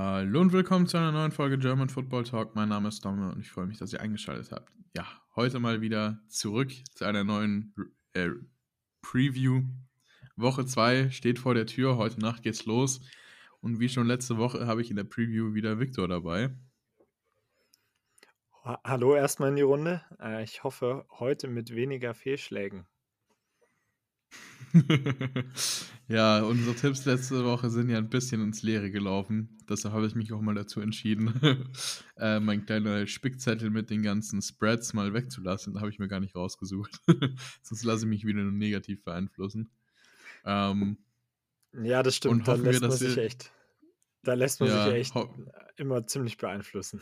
Hallo und willkommen zu einer neuen Folge German Football Talk. Mein Name ist Domme und ich freue mich, dass ihr eingeschaltet habt. Ja, heute mal wieder zurück zu einer neuen äh, Preview. Woche 2 steht vor der Tür, heute Nacht geht's los. Und wie schon letzte Woche habe ich in der Preview wieder Victor dabei. Hallo erstmal in die Runde. Äh, ich hoffe, heute mit weniger Fehlschlägen. ja, unsere Tipps letzte Woche sind ja ein bisschen ins Leere gelaufen. Deshalb habe ich mich auch mal dazu entschieden, äh, mein kleiner Spickzettel mit den ganzen Spreads mal wegzulassen. Da habe ich mir gar nicht rausgesucht. Sonst lasse ich mich wieder nur negativ beeinflussen. Ähm, ja, das stimmt. Da lässt wir, man sich echt. Da lässt man ja, sich echt immer ziemlich beeinflussen.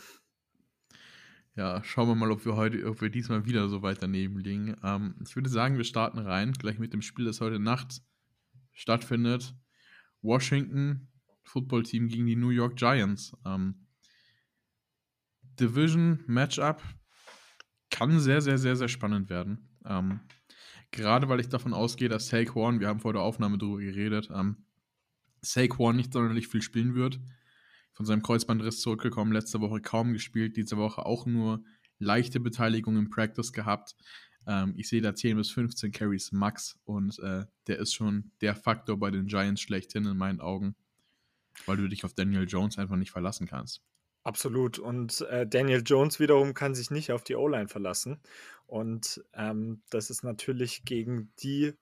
Ja, schauen wir mal, ob wir heute, ob wir diesmal wieder so weit daneben liegen. Ähm, ich würde sagen, wir starten rein, gleich mit dem Spiel, das heute Nacht stattfindet. Washington Football Team gegen die New York Giants. Ähm, Division Matchup kann sehr, sehr, sehr, sehr spannend werden. Ähm, gerade weil ich davon ausgehe, dass Saquon, wir haben vor der Aufnahme darüber geredet, ähm, Saquon nicht sonderlich viel spielen wird von seinem Kreuzbandriss zurückgekommen, letzte Woche kaum gespielt, diese Woche auch nur leichte Beteiligung im Practice gehabt. Ähm, ich sehe da 10 bis 15 Carries max und äh, der ist schon der Faktor bei den Giants schlechthin in meinen Augen, weil du dich auf Daniel Jones einfach nicht verlassen kannst. Absolut. Und äh, Daniel Jones wiederum kann sich nicht auf die O-Line verlassen. Und ähm, das ist natürlich gegen die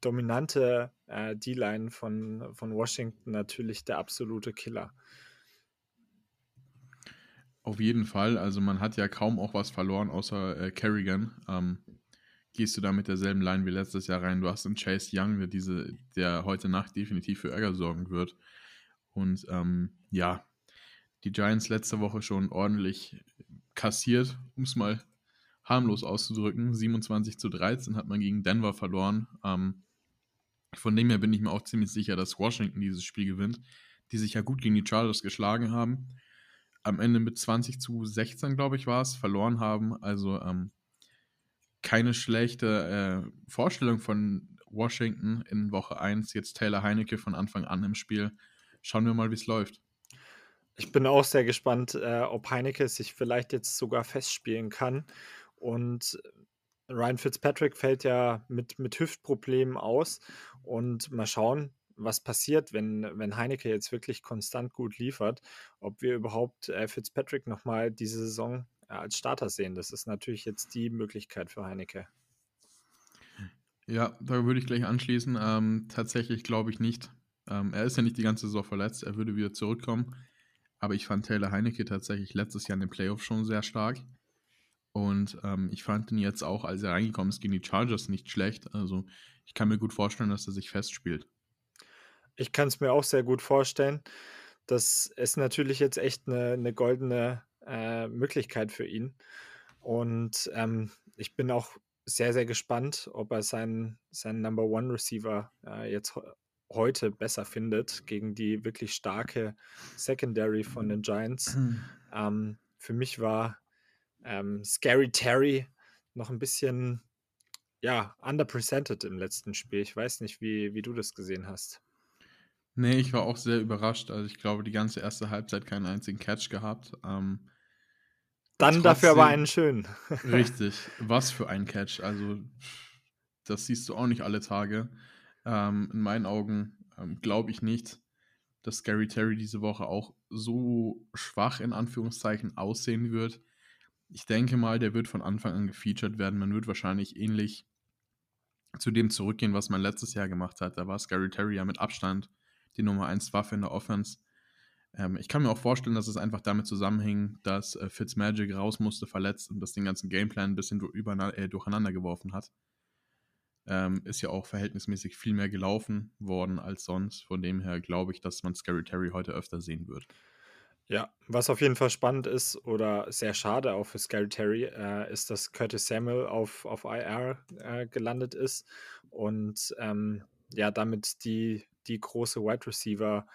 dominante äh, D-Line von, von Washington natürlich der absolute Killer. Auf jeden Fall. Also man hat ja kaum auch was verloren, außer äh, Kerrigan. Ähm, gehst du da mit derselben Line wie letztes Jahr rein? Du hast einen Chase Young, der, diese, der heute Nacht definitiv für Ärger sorgen wird. Und ähm, ja, die Giants letzte Woche schon ordentlich kassiert, um es mal harmlos auszudrücken. 27 zu 13 hat man gegen Denver verloren. Ähm, von dem her bin ich mir auch ziemlich sicher, dass Washington dieses Spiel gewinnt, die sich ja gut gegen die Chargers geschlagen haben am Ende mit 20 zu 16, glaube ich, war es, verloren haben. Also ähm, keine schlechte äh, Vorstellung von Washington in Woche 1. Jetzt Taylor Heinecke von Anfang an im Spiel. Schauen wir mal, wie es läuft. Ich bin auch sehr gespannt, äh, ob Heinecke sich vielleicht jetzt sogar festspielen kann. Und Ryan Fitzpatrick fällt ja mit, mit Hüftproblemen aus. Und mal schauen, was passiert, wenn, wenn Heineke jetzt wirklich konstant gut liefert, ob wir überhaupt äh, Fitzpatrick nochmal diese Saison äh, als Starter sehen. Das ist natürlich jetzt die Möglichkeit für Heineke. Ja, da würde ich gleich anschließen. Ähm, tatsächlich glaube ich nicht. Ähm, er ist ja nicht die ganze Saison verletzt, er würde wieder zurückkommen. Aber ich fand Taylor Heineke tatsächlich letztes Jahr in den Playoffs schon sehr stark. Und ähm, ich fand ihn jetzt auch, als er reingekommen ist, gegen die Chargers nicht schlecht. Also ich kann mir gut vorstellen, dass er sich festspielt. Ich kann es mir auch sehr gut vorstellen. Das ist natürlich jetzt echt eine, eine goldene äh, Möglichkeit für ihn. Und ähm, ich bin auch sehr, sehr gespannt, ob er seinen, seinen Number One Receiver äh, jetzt heute besser findet gegen die wirklich starke Secondary von den Giants. Mhm. Ähm, für mich war ähm, Scary Terry noch ein bisschen ja, underpresented im letzten Spiel. Ich weiß nicht, wie, wie du das gesehen hast. Nee, ich war auch sehr überrascht. Also ich glaube, die ganze erste Halbzeit keinen einzigen Catch gehabt. Ähm, Dann trotzdem, dafür aber einen schönen. richtig. Was für ein Catch. Also das siehst du auch nicht alle Tage. Ähm, in meinen Augen ähm, glaube ich nicht, dass Gary Terry diese Woche auch so schwach in Anführungszeichen aussehen wird. Ich denke mal, der wird von Anfang an gefeatured werden. Man wird wahrscheinlich ähnlich zu dem zurückgehen, was man letztes Jahr gemacht hat. Da war Scary Terry ja mit Abstand die Nummer 1 Waffe in der Offense. Ähm, ich kann mir auch vorstellen, dass es einfach damit zusammenhing, dass äh, Fitzmagic raus musste, verletzt und das den ganzen Gameplan ein bisschen äh, durcheinander geworfen hat. Ähm, ist ja auch verhältnismäßig viel mehr gelaufen worden als sonst. Von dem her glaube ich, dass man Scary Terry heute öfter sehen wird. Ja, was auf jeden Fall spannend ist oder sehr schade auch für Scary Terry, äh, ist, dass Curtis Samuel auf, auf IR äh, gelandet ist und ähm, ja, damit die die große Wide Receiver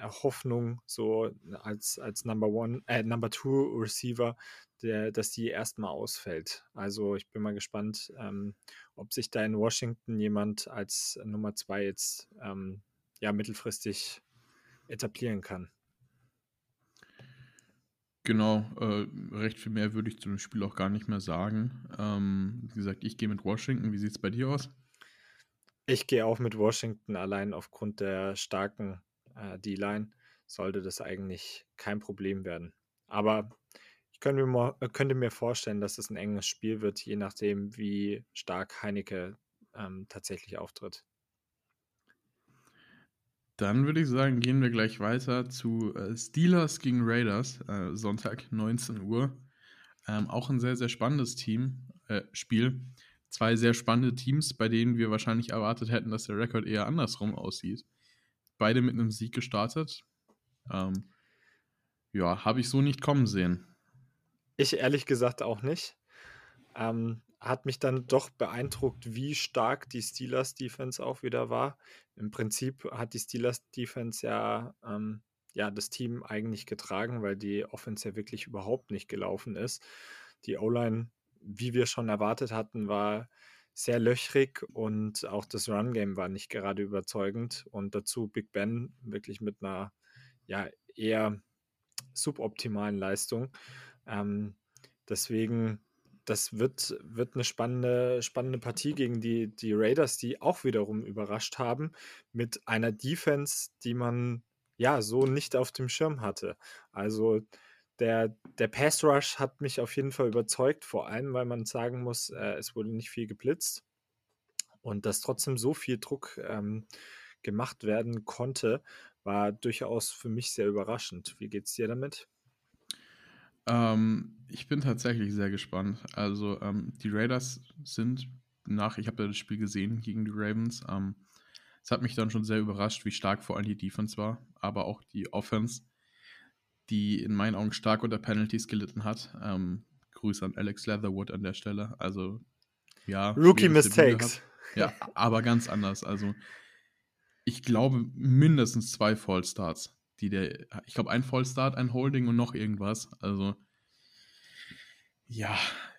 Hoffnung, so als, als Number One, äh, Number Two Receiver, der, dass die erstmal ausfällt. Also ich bin mal gespannt, ähm, ob sich da in Washington jemand als Nummer zwei jetzt ähm, ja, mittelfristig etablieren kann. Genau, äh, recht viel mehr würde ich zu dem Spiel auch gar nicht mehr sagen. Ähm, wie gesagt, ich gehe mit Washington. Wie sieht es bei dir aus? Ich gehe auch mit Washington allein aufgrund der starken äh, D-Line. Sollte das eigentlich kein Problem werden. Aber ich könnte mir, äh, könnte mir vorstellen, dass es ein enges Spiel wird, je nachdem, wie stark Heineke ähm, tatsächlich auftritt. Dann würde ich sagen, gehen wir gleich weiter zu äh, Steelers gegen Raiders, äh, Sonntag 19 Uhr. Ähm, auch ein sehr, sehr spannendes Team, äh, Spiel. Zwei sehr spannende Teams, bei denen wir wahrscheinlich erwartet hätten, dass der Rekord eher andersrum aussieht. Beide mit einem Sieg gestartet. Ähm, ja, habe ich so nicht kommen sehen. Ich ehrlich gesagt auch nicht. Ähm, hat mich dann doch beeindruckt, wie stark die Steelers Defense auch wieder war. Im Prinzip hat die Steelers Defense ja, ähm, ja das Team eigentlich getragen, weil die Offense ja wirklich überhaupt nicht gelaufen ist. Die O-Line, wie wir schon erwartet hatten, war sehr löchrig und auch das Run-Game war nicht gerade überzeugend. Und dazu Big Ben wirklich mit einer ja, eher suboptimalen Leistung. Ähm, deswegen das wird, wird eine spannende, spannende Partie gegen die, die Raiders, die auch wiederum überrascht haben, mit einer Defense, die man ja so nicht auf dem Schirm hatte. Also der, der Pass Rush hat mich auf jeden Fall überzeugt, vor allem, weil man sagen muss, äh, es wurde nicht viel geblitzt und dass trotzdem so viel Druck ähm, gemacht werden konnte, war durchaus für mich sehr überraschend. Wie geht es dir damit? Ähm, ich bin tatsächlich sehr gespannt. Also, ähm, die Raiders sind nach, ich habe ja das Spiel gesehen gegen die Ravens. Ähm, es hat mich dann schon sehr überrascht, wie stark vor allem die Defense war, aber auch die Offense, die in meinen Augen stark unter Penalties gelitten hat. Ähm, Grüße an Alex Leatherwood an der Stelle. Also, ja. Rookie Mistakes. Ja, aber ganz anders. Also, ich glaube, mindestens zwei Fallstarts die der, ich glaube, ein Vollstart, ein Holding und noch irgendwas. Also, ja,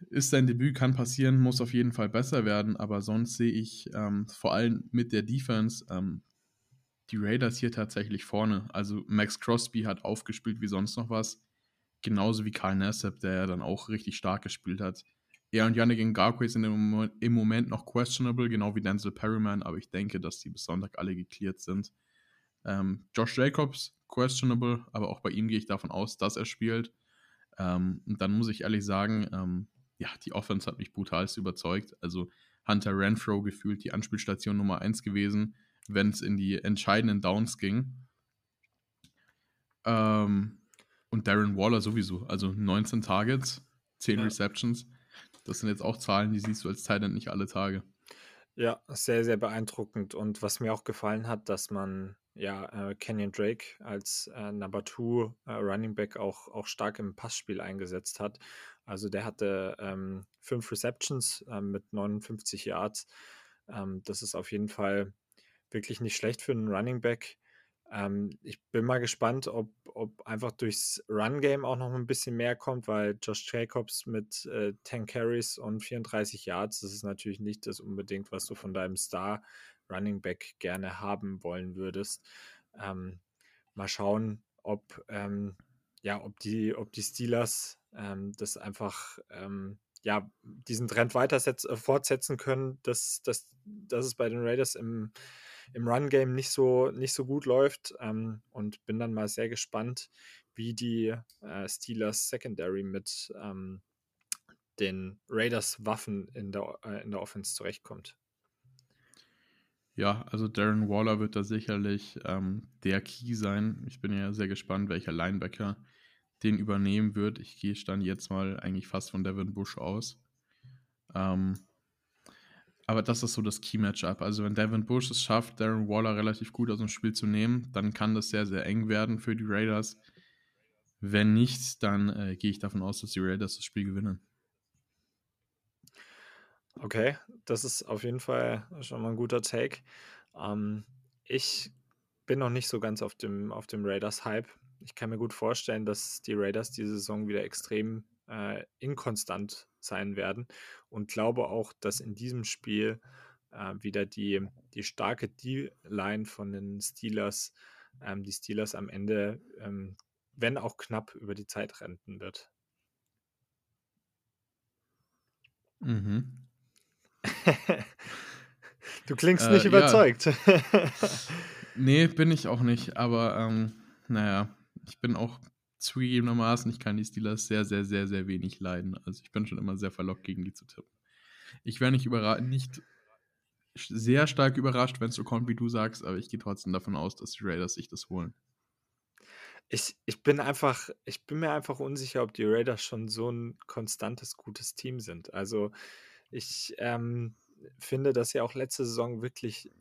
ist sein Debüt, kann passieren, muss auf jeden Fall besser werden, aber sonst sehe ich ähm, vor allem mit der Defense ähm, die Raiders hier tatsächlich vorne. Also, Max Crosby hat aufgespielt wie sonst noch was. Genauso wie Karl Nassib, der ja dann auch richtig stark gespielt hat. Er und Yannick Ngakwe sind im Moment noch questionable, genau wie Denzel Perryman, aber ich denke, dass die bis Sonntag alle geklärt sind. Ähm, Josh Jacobs questionable, aber auch bei ihm gehe ich davon aus, dass er spielt. Ähm, und dann muss ich ehrlich sagen, ähm, ja, die Offense hat mich brutalst überzeugt. Also Hunter Renfro gefühlt die Anspielstation Nummer 1 gewesen, wenn es in die entscheidenden Downs ging. Ähm, und Darren Waller sowieso. Also 19 Targets, 10 ja. Receptions. Das sind jetzt auch Zahlen, die siehst du als Titan nicht alle Tage. Ja, sehr, sehr beeindruckend. Und was mir auch gefallen hat, dass man ja, äh, Kenyon Drake als äh, Number Two äh, Running Back auch, auch stark im Passspiel eingesetzt hat. Also der hatte ähm, fünf Receptions ähm, mit 59 Yards. Ähm, das ist auf jeden Fall wirklich nicht schlecht für einen Running Back. Ähm, ich bin mal gespannt, ob, ob einfach durchs Run-Game auch noch ein bisschen mehr kommt, weil Josh Jacobs mit äh, 10 Carries und 34 Yards, das ist natürlich nicht das unbedingt, was du von deinem Star Running Back gerne haben wollen würdest. Ähm, mal schauen, ob, ähm, ja, ob, die, ob die Steelers ähm, das einfach ähm, ja, diesen Trend weiter äh, fortsetzen können, dass, dass, dass es bei den Raiders im, im Run-Game nicht so, nicht so gut läuft. Ähm, und bin dann mal sehr gespannt, wie die äh, Steelers Secondary mit ähm, den Raiders Waffen in der, äh, in der Offense zurechtkommt. Ja, also Darren Waller wird da sicherlich ähm, der Key sein. Ich bin ja sehr gespannt, welcher Linebacker den übernehmen wird. Ich gehe stand jetzt mal eigentlich fast von Devin Bush aus. Ähm, aber das ist so das Key-Matchup. Also wenn Devin Bush es schafft, Darren Waller relativ gut aus dem Spiel zu nehmen, dann kann das sehr, sehr eng werden für die Raiders. Wenn nicht, dann äh, gehe ich davon aus, dass die Raiders das Spiel gewinnen. Okay, das ist auf jeden Fall schon mal ein guter Take. Ähm, ich bin noch nicht so ganz auf dem, auf dem Raiders-Hype. Ich kann mir gut vorstellen, dass die Raiders diese Saison wieder extrem äh, inkonstant sein werden und glaube auch, dass in diesem Spiel äh, wieder die, die starke D-Line von den Steelers, ähm, die Steelers am Ende ähm, wenn auch knapp, über die Zeit rennen wird. Mhm. du klingst nicht äh, überzeugt. Ja. nee, bin ich auch nicht, aber ähm, naja, ich bin auch zugegebenermaßen, ich kann die Steelers sehr, sehr, sehr, sehr wenig leiden. Also ich bin schon immer sehr verlockt, gegen die zu tippen. Ich wäre nicht, nicht sehr stark überrascht, wenn es so kommt, wie du sagst, aber ich gehe trotzdem davon aus, dass die Raiders sich das holen. Ich, ich bin einfach, ich bin mir einfach unsicher, ob die Raiders schon so ein konstantes, gutes Team sind. Also ich ähm, finde, dass sie auch letzte Saison wirklich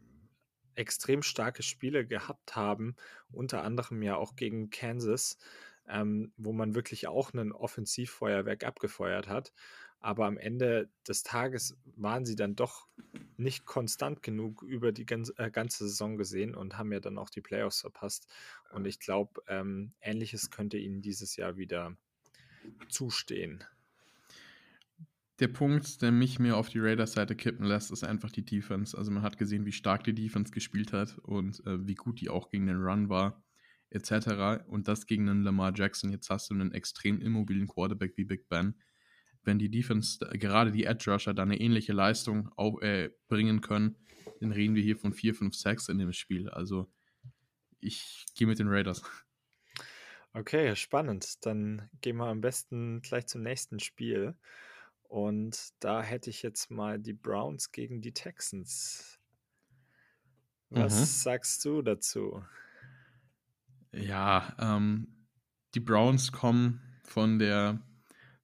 extrem starke Spiele gehabt haben, unter anderem ja auch gegen Kansas, ähm, wo man wirklich auch ein Offensivfeuerwerk abgefeuert hat. Aber am Ende des Tages waren sie dann doch nicht konstant genug über die ganze, äh, ganze Saison gesehen und haben ja dann auch die Playoffs verpasst. Und ich glaube, ähm, ähnliches könnte ihnen dieses Jahr wieder zustehen. Der Punkt, der mich mehr auf die Raiders-Seite kippen lässt, ist einfach die Defense. Also man hat gesehen, wie stark die Defense gespielt hat und äh, wie gut die auch gegen den Run war, etc. Und das gegen einen Lamar Jackson. Jetzt hast du einen extrem immobilen Quarterback wie Big Ben wenn die Defense, gerade die Edge Rusher, da eine ähnliche Leistung auf, äh, bringen können, dann reden wir hier von 4, 5, 6 in dem Spiel. Also ich gehe mit den Raiders. Okay, spannend. Dann gehen wir am besten gleich zum nächsten Spiel. Und da hätte ich jetzt mal die Browns gegen die Texans. Was mhm. sagst du dazu? Ja, ähm, die Browns kommen von der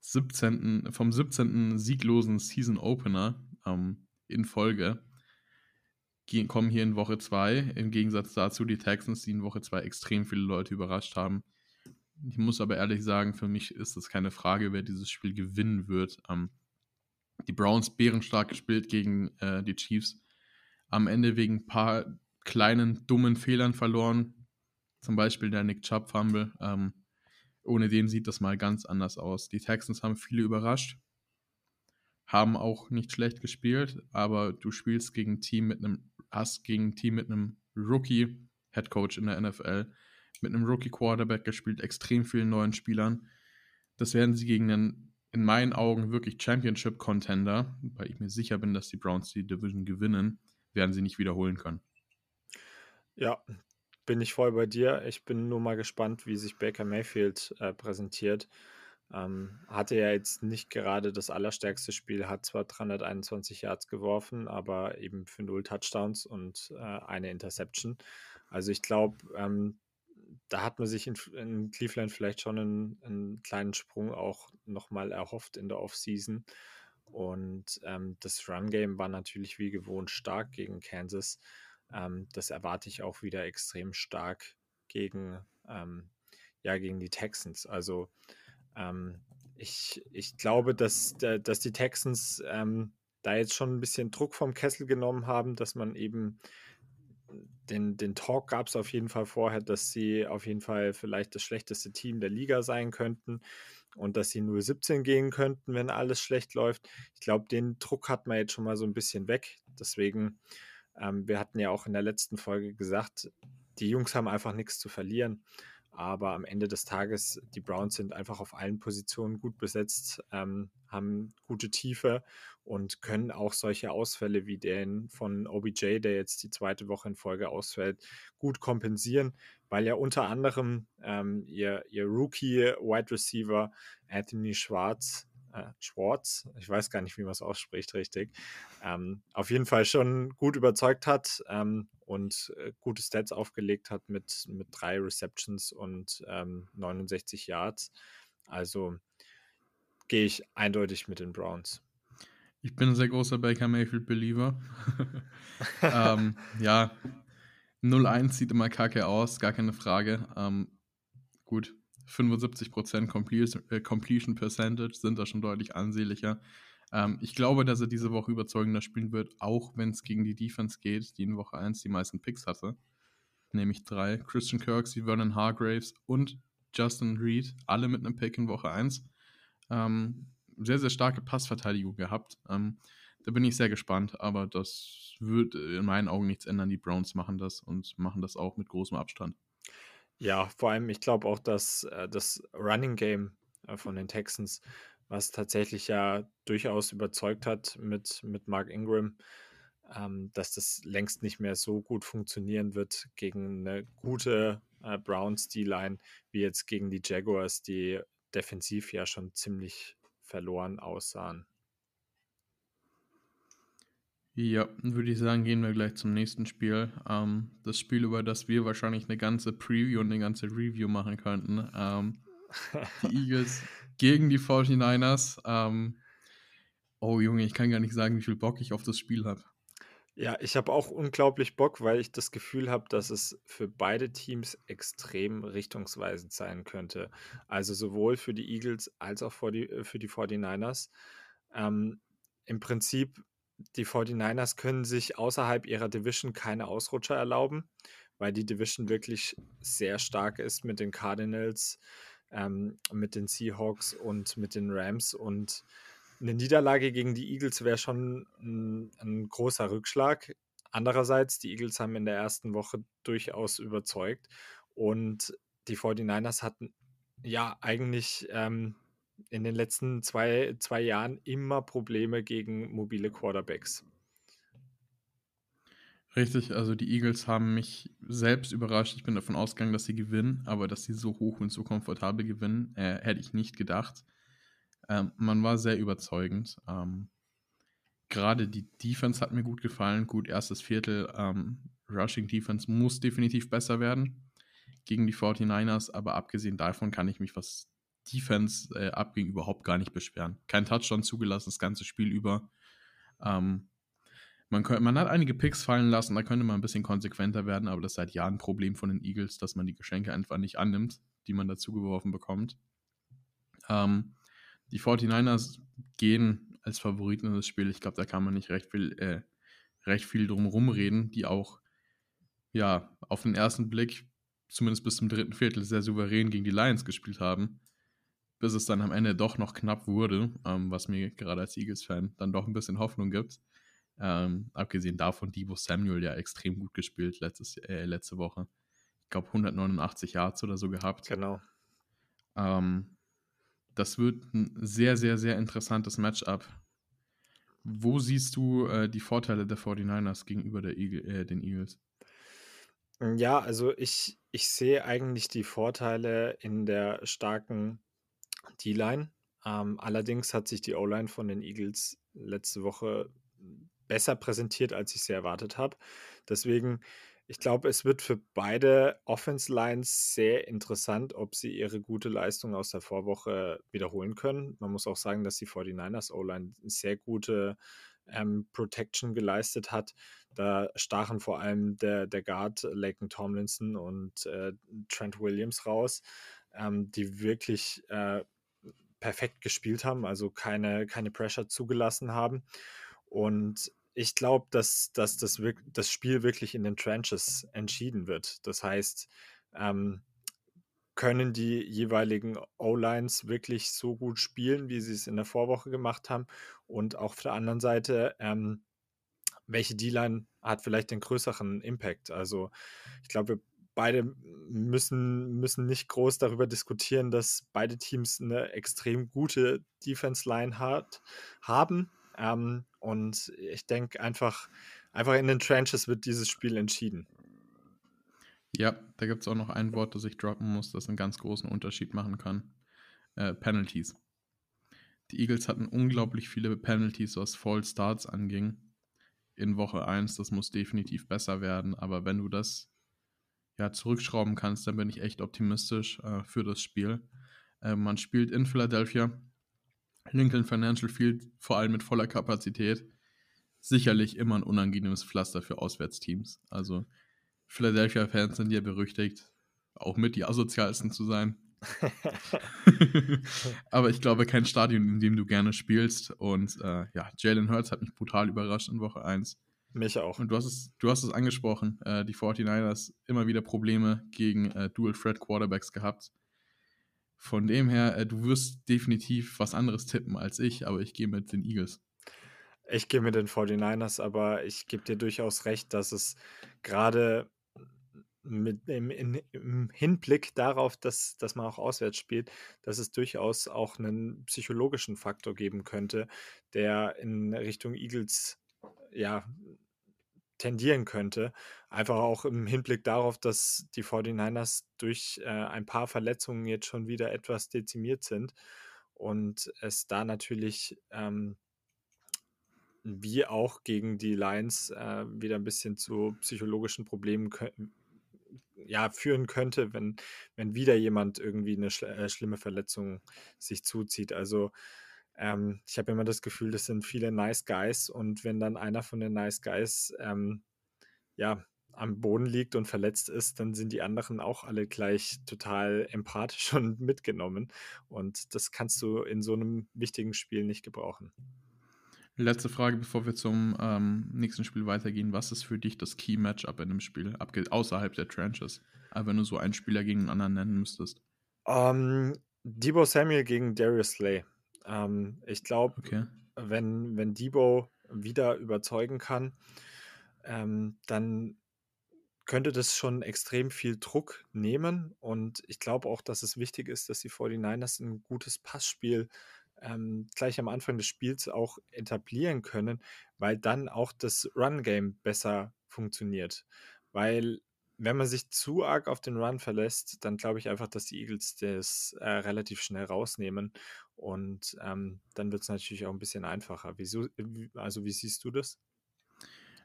17., vom 17. sieglosen Season Opener ähm, in Folge. Gehen, kommen hier in Woche 2. Im Gegensatz dazu die Texans, die in Woche 2 extrem viele Leute überrascht haben. Ich muss aber ehrlich sagen, für mich ist es keine Frage, wer dieses Spiel gewinnen wird. Ähm, die Browns bärenstark gespielt gegen äh, die Chiefs. Am Ende wegen ein paar kleinen, dummen Fehlern verloren. Zum Beispiel der Nick Chubb Fumble. Ähm, ohne den sieht das mal ganz anders aus. Die Texans haben viele überrascht, haben auch nicht schlecht gespielt, aber du spielst gegen ein Team mit einem, hast gegen ein Team mit einem Rookie Head Coach in der NFL, mit einem Rookie Quarterback gespielt, extrem vielen neuen Spielern. Das werden sie gegen einen, in meinen Augen, wirklich Championship Contender, weil ich mir sicher bin, dass die Browns die Division gewinnen, werden sie nicht wiederholen können. Ja, bin ich voll bei dir. Ich bin nur mal gespannt, wie sich Baker Mayfield äh, präsentiert. Ähm, hatte ja jetzt nicht gerade das allerstärkste Spiel, hat zwar 321 Yards geworfen, aber eben für null Touchdowns und äh, eine Interception. Also ich glaube, ähm, da hat man sich in, in Cleveland vielleicht schon einen, einen, kleinen Sprung auch nochmal erhofft in der Offseason. Und ähm, das Run-Game war natürlich wie gewohnt stark gegen Kansas. Ähm, das erwarte ich auch wieder extrem stark gegen, ähm, ja, gegen die Texans. Also ähm, ich, ich glaube, dass, dass die Texans ähm, da jetzt schon ein bisschen Druck vom Kessel genommen haben, dass man eben den, den Talk gab es auf jeden Fall vorher, dass sie auf jeden Fall vielleicht das schlechteste Team der Liga sein könnten und dass sie nur 17 gehen könnten, wenn alles schlecht läuft. Ich glaube, den Druck hat man jetzt schon mal so ein bisschen weg. Deswegen ähm, wir hatten ja auch in der letzten Folge gesagt, die Jungs haben einfach nichts zu verlieren. Aber am Ende des Tages, die Browns sind einfach auf allen Positionen gut besetzt, ähm, haben gute Tiefe und können auch solche Ausfälle wie den von OBJ, der jetzt die zweite Woche in Folge ausfällt, gut kompensieren, weil ja unter anderem ähm, ihr, ihr Rookie-Wide Receiver Anthony Schwarz äh, Schwartz, ich weiß gar nicht, wie man es ausspricht richtig, ähm, auf jeden Fall schon gut überzeugt hat ähm, und äh, gute Stats aufgelegt hat mit, mit drei Receptions und ähm, 69 Yards. Also gehe ich eindeutig mit den Browns. Ich bin ein sehr großer Baker Mayfield-Believer. ähm, ja, 0-1 sieht immer kacke aus, gar keine Frage. Ähm, gut, 75% Completion, äh, Completion Percentage sind da schon deutlich ansehnlicher. Ähm, ich glaube, dass er diese Woche überzeugender spielen wird, auch wenn es gegen die Defense geht, die in Woche 1 die meisten Picks hatte. Nämlich drei. Christian Kirksey, Vernon Hargraves und Justin Reed, alle mit einem Pick in Woche 1. Ähm, sehr, sehr starke Passverteidigung gehabt. Ähm, da bin ich sehr gespannt, aber das wird in meinen Augen nichts ändern. Die Browns machen das und machen das auch mit großem Abstand. Ja, vor allem, ich glaube auch, dass äh, das Running Game äh, von den Texans, was tatsächlich ja durchaus überzeugt hat mit, mit Mark Ingram, ähm, dass das längst nicht mehr so gut funktionieren wird gegen eine gute äh, Browns D-Line, wie jetzt gegen die Jaguars, die defensiv ja schon ziemlich verloren aussahen. Ja, würde ich sagen, gehen wir gleich zum nächsten Spiel. Ähm, das Spiel, über das wir wahrscheinlich eine ganze Preview und eine ganze Review machen könnten. Ähm, die Eagles gegen die 49ers. Ähm, oh Junge, ich kann gar nicht sagen, wie viel Bock ich auf das Spiel habe. Ja, ich habe auch unglaublich Bock, weil ich das Gefühl habe, dass es für beide Teams extrem richtungsweisend sein könnte. Also sowohl für die Eagles als auch für die, für die 49ers. Ähm, Im Prinzip die 49ers können sich außerhalb ihrer Division keine Ausrutscher erlauben, weil die Division wirklich sehr stark ist mit den Cardinals, ähm, mit den Seahawks und mit den Rams. Und eine Niederlage gegen die Eagles wäre schon ein, ein, großer Rückschlag. Andererseits, die Eagles haben in der ersten Woche durchaus überzeugt und die 49ers hatten ja eigentlich ähm, in den letzten zwei, zwei Jahren immer Probleme gegen mobile Quarterbacks. Richtig, also die Eagles haben mich selbst überrascht. Ich bin davon ausgegangen, dass sie gewinnen, aber dass sie so hoch und so komfortabel gewinnen, äh, hätte ich nicht gedacht. Ähm, man war sehr überzeugend. Ähm, Gerade die Defense hat mir gut gefallen. Gut, erstes Viertel. Ähm, Rushing Defense muss definitiv besser werden gegen die 49ers, aber abgesehen davon kann ich mich, was Defense äh, abging, überhaupt gar nicht beschweren. Kein Touchdown zugelassen, das ganze Spiel über. Ähm, man, könnte, man hat einige Picks fallen lassen, da könnte man ein bisschen konsequenter werden, aber das ist seit Jahren ein Problem von den Eagles, dass man die Geschenke einfach nicht annimmt, die man dazu geworfen bekommt. Ähm, die 49ers gehen als Favoriten in das Spiel. Ich glaube, da kann man nicht recht viel, äh, recht viel drum rumreden, die auch ja auf den ersten Blick, zumindest bis zum dritten Viertel, sehr souverän gegen die Lions gespielt haben bis es dann am Ende doch noch knapp wurde, ähm, was mir gerade als Eagles-Fan dann doch ein bisschen Hoffnung gibt. Ähm, abgesehen davon, Debo Samuel ja extrem gut gespielt letztes, äh, letzte Woche. Ich glaube 189 Yards oder so gehabt. Genau. Ähm, das wird ein sehr, sehr, sehr interessantes Matchup. Wo siehst du äh, die Vorteile der 49ers gegenüber der Eagle, äh, den Eagles? Ja, also ich, ich sehe eigentlich die Vorteile in der starken D-Line. Ähm, allerdings hat sich die O-Line von den Eagles letzte Woche besser präsentiert, als ich sie erwartet habe. Deswegen, ich glaube, es wird für beide Offense-Lines sehr interessant, ob sie ihre gute Leistung aus der Vorwoche wiederholen können. Man muss auch sagen, dass die 49ers O-Line sehr gute ähm, Protection geleistet hat. Da stachen vor allem der, der Guard Laken Tomlinson und äh, Trent Williams raus, ähm, die wirklich äh, perfekt gespielt haben, also keine, keine Pressure zugelassen haben. Und ich glaube, dass, dass das, das Spiel wirklich in den Trenches entschieden wird. Das heißt, ähm, können die jeweiligen O-Lines wirklich so gut spielen, wie sie es in der Vorwoche gemacht haben? Und auch auf der anderen Seite, ähm, welche D-Line hat vielleicht den größeren Impact? Also ich glaube, wir beide müssen, müssen nicht groß darüber diskutieren, dass beide Teams eine extrem gute Defense-Line hat, haben. Ähm, und ich denke einfach, einfach in den Trenches wird dieses Spiel entschieden. Ja, da gibt es auch noch ein Wort, das ich droppen muss, das einen ganz großen Unterschied machen kann. Äh, Penalties. Die Eagles hatten unglaublich viele Penalties, was Fall Starts anging in Woche 1. Das muss definitiv besser werden. Aber wenn du das ja, zurückschrauben kannst, dann bin ich echt optimistisch äh, für das Spiel. Äh, man spielt in Philadelphia, Lincoln Financial Field, vor allem mit voller Kapazität. Sicherlich immer ein unangenehmes Pflaster für Auswärtsteams. Also Philadelphia-Fans sind ja berüchtigt, auch mit die asozialsten zu sein. Aber ich glaube, kein Stadion, in dem du gerne spielst. Und äh, ja, Jalen Hurts hat mich brutal überrascht in Woche 1. Mich auch. Und du hast es, du hast es angesprochen, äh, die 49ers immer wieder Probleme gegen äh, Dual Threat Quarterbacks gehabt. Von dem her, äh, du wirst definitiv was anderes tippen als ich, aber ich gehe mit den Eagles. Ich gehe mit den 49ers, aber ich gebe dir durchaus recht, dass es gerade mit im, im Hinblick darauf, dass, dass man auch auswärts spielt, dass es durchaus auch einen psychologischen Faktor geben könnte, der in Richtung Eagles ja tendieren könnte. Einfach auch im Hinblick darauf, dass die 49ers durch äh, ein paar Verletzungen jetzt schon wieder etwas dezimiert sind und es da natürlich ähm, wie auch gegen die Lions äh, wieder ein bisschen zu psychologischen Problemen ja, führen könnte, wenn, wenn wieder jemand irgendwie eine schl äh, schlimme Verletzung sich zuzieht. Also ähm, ich habe immer das Gefühl, das sind viele Nice Guys und wenn dann einer von den Nice Guys ähm, ja, am Boden liegt und verletzt ist, dann sind die anderen auch alle gleich total empathisch und mitgenommen. Und das kannst du in so einem wichtigen Spiel nicht gebrauchen. Letzte Frage, bevor wir zum ähm, nächsten Spiel weitergehen. Was ist für dich das Key-Matchup in dem Spiel, außerhalb der Trenches? Aber wenn du so einen Spieler gegen einen anderen nennen müsstest. Um, ähm, Debo Samuel gegen Darius Slay. Ähm, ich glaube, okay. wenn, wenn Debo wieder überzeugen kann, ähm, dann könnte das schon extrem viel Druck nehmen. Und ich glaube auch, dass es wichtig ist, dass die 49ers ein gutes Passspiel ähm, gleich am Anfang des Spiels auch etablieren können, weil dann auch das Run-Game besser funktioniert. Weil wenn man sich zu arg auf den Run verlässt, dann glaube ich einfach, dass die Eagles das äh, relativ schnell rausnehmen. Und ähm, dann wird es natürlich auch ein bisschen einfacher. Wieso, also wie siehst du das?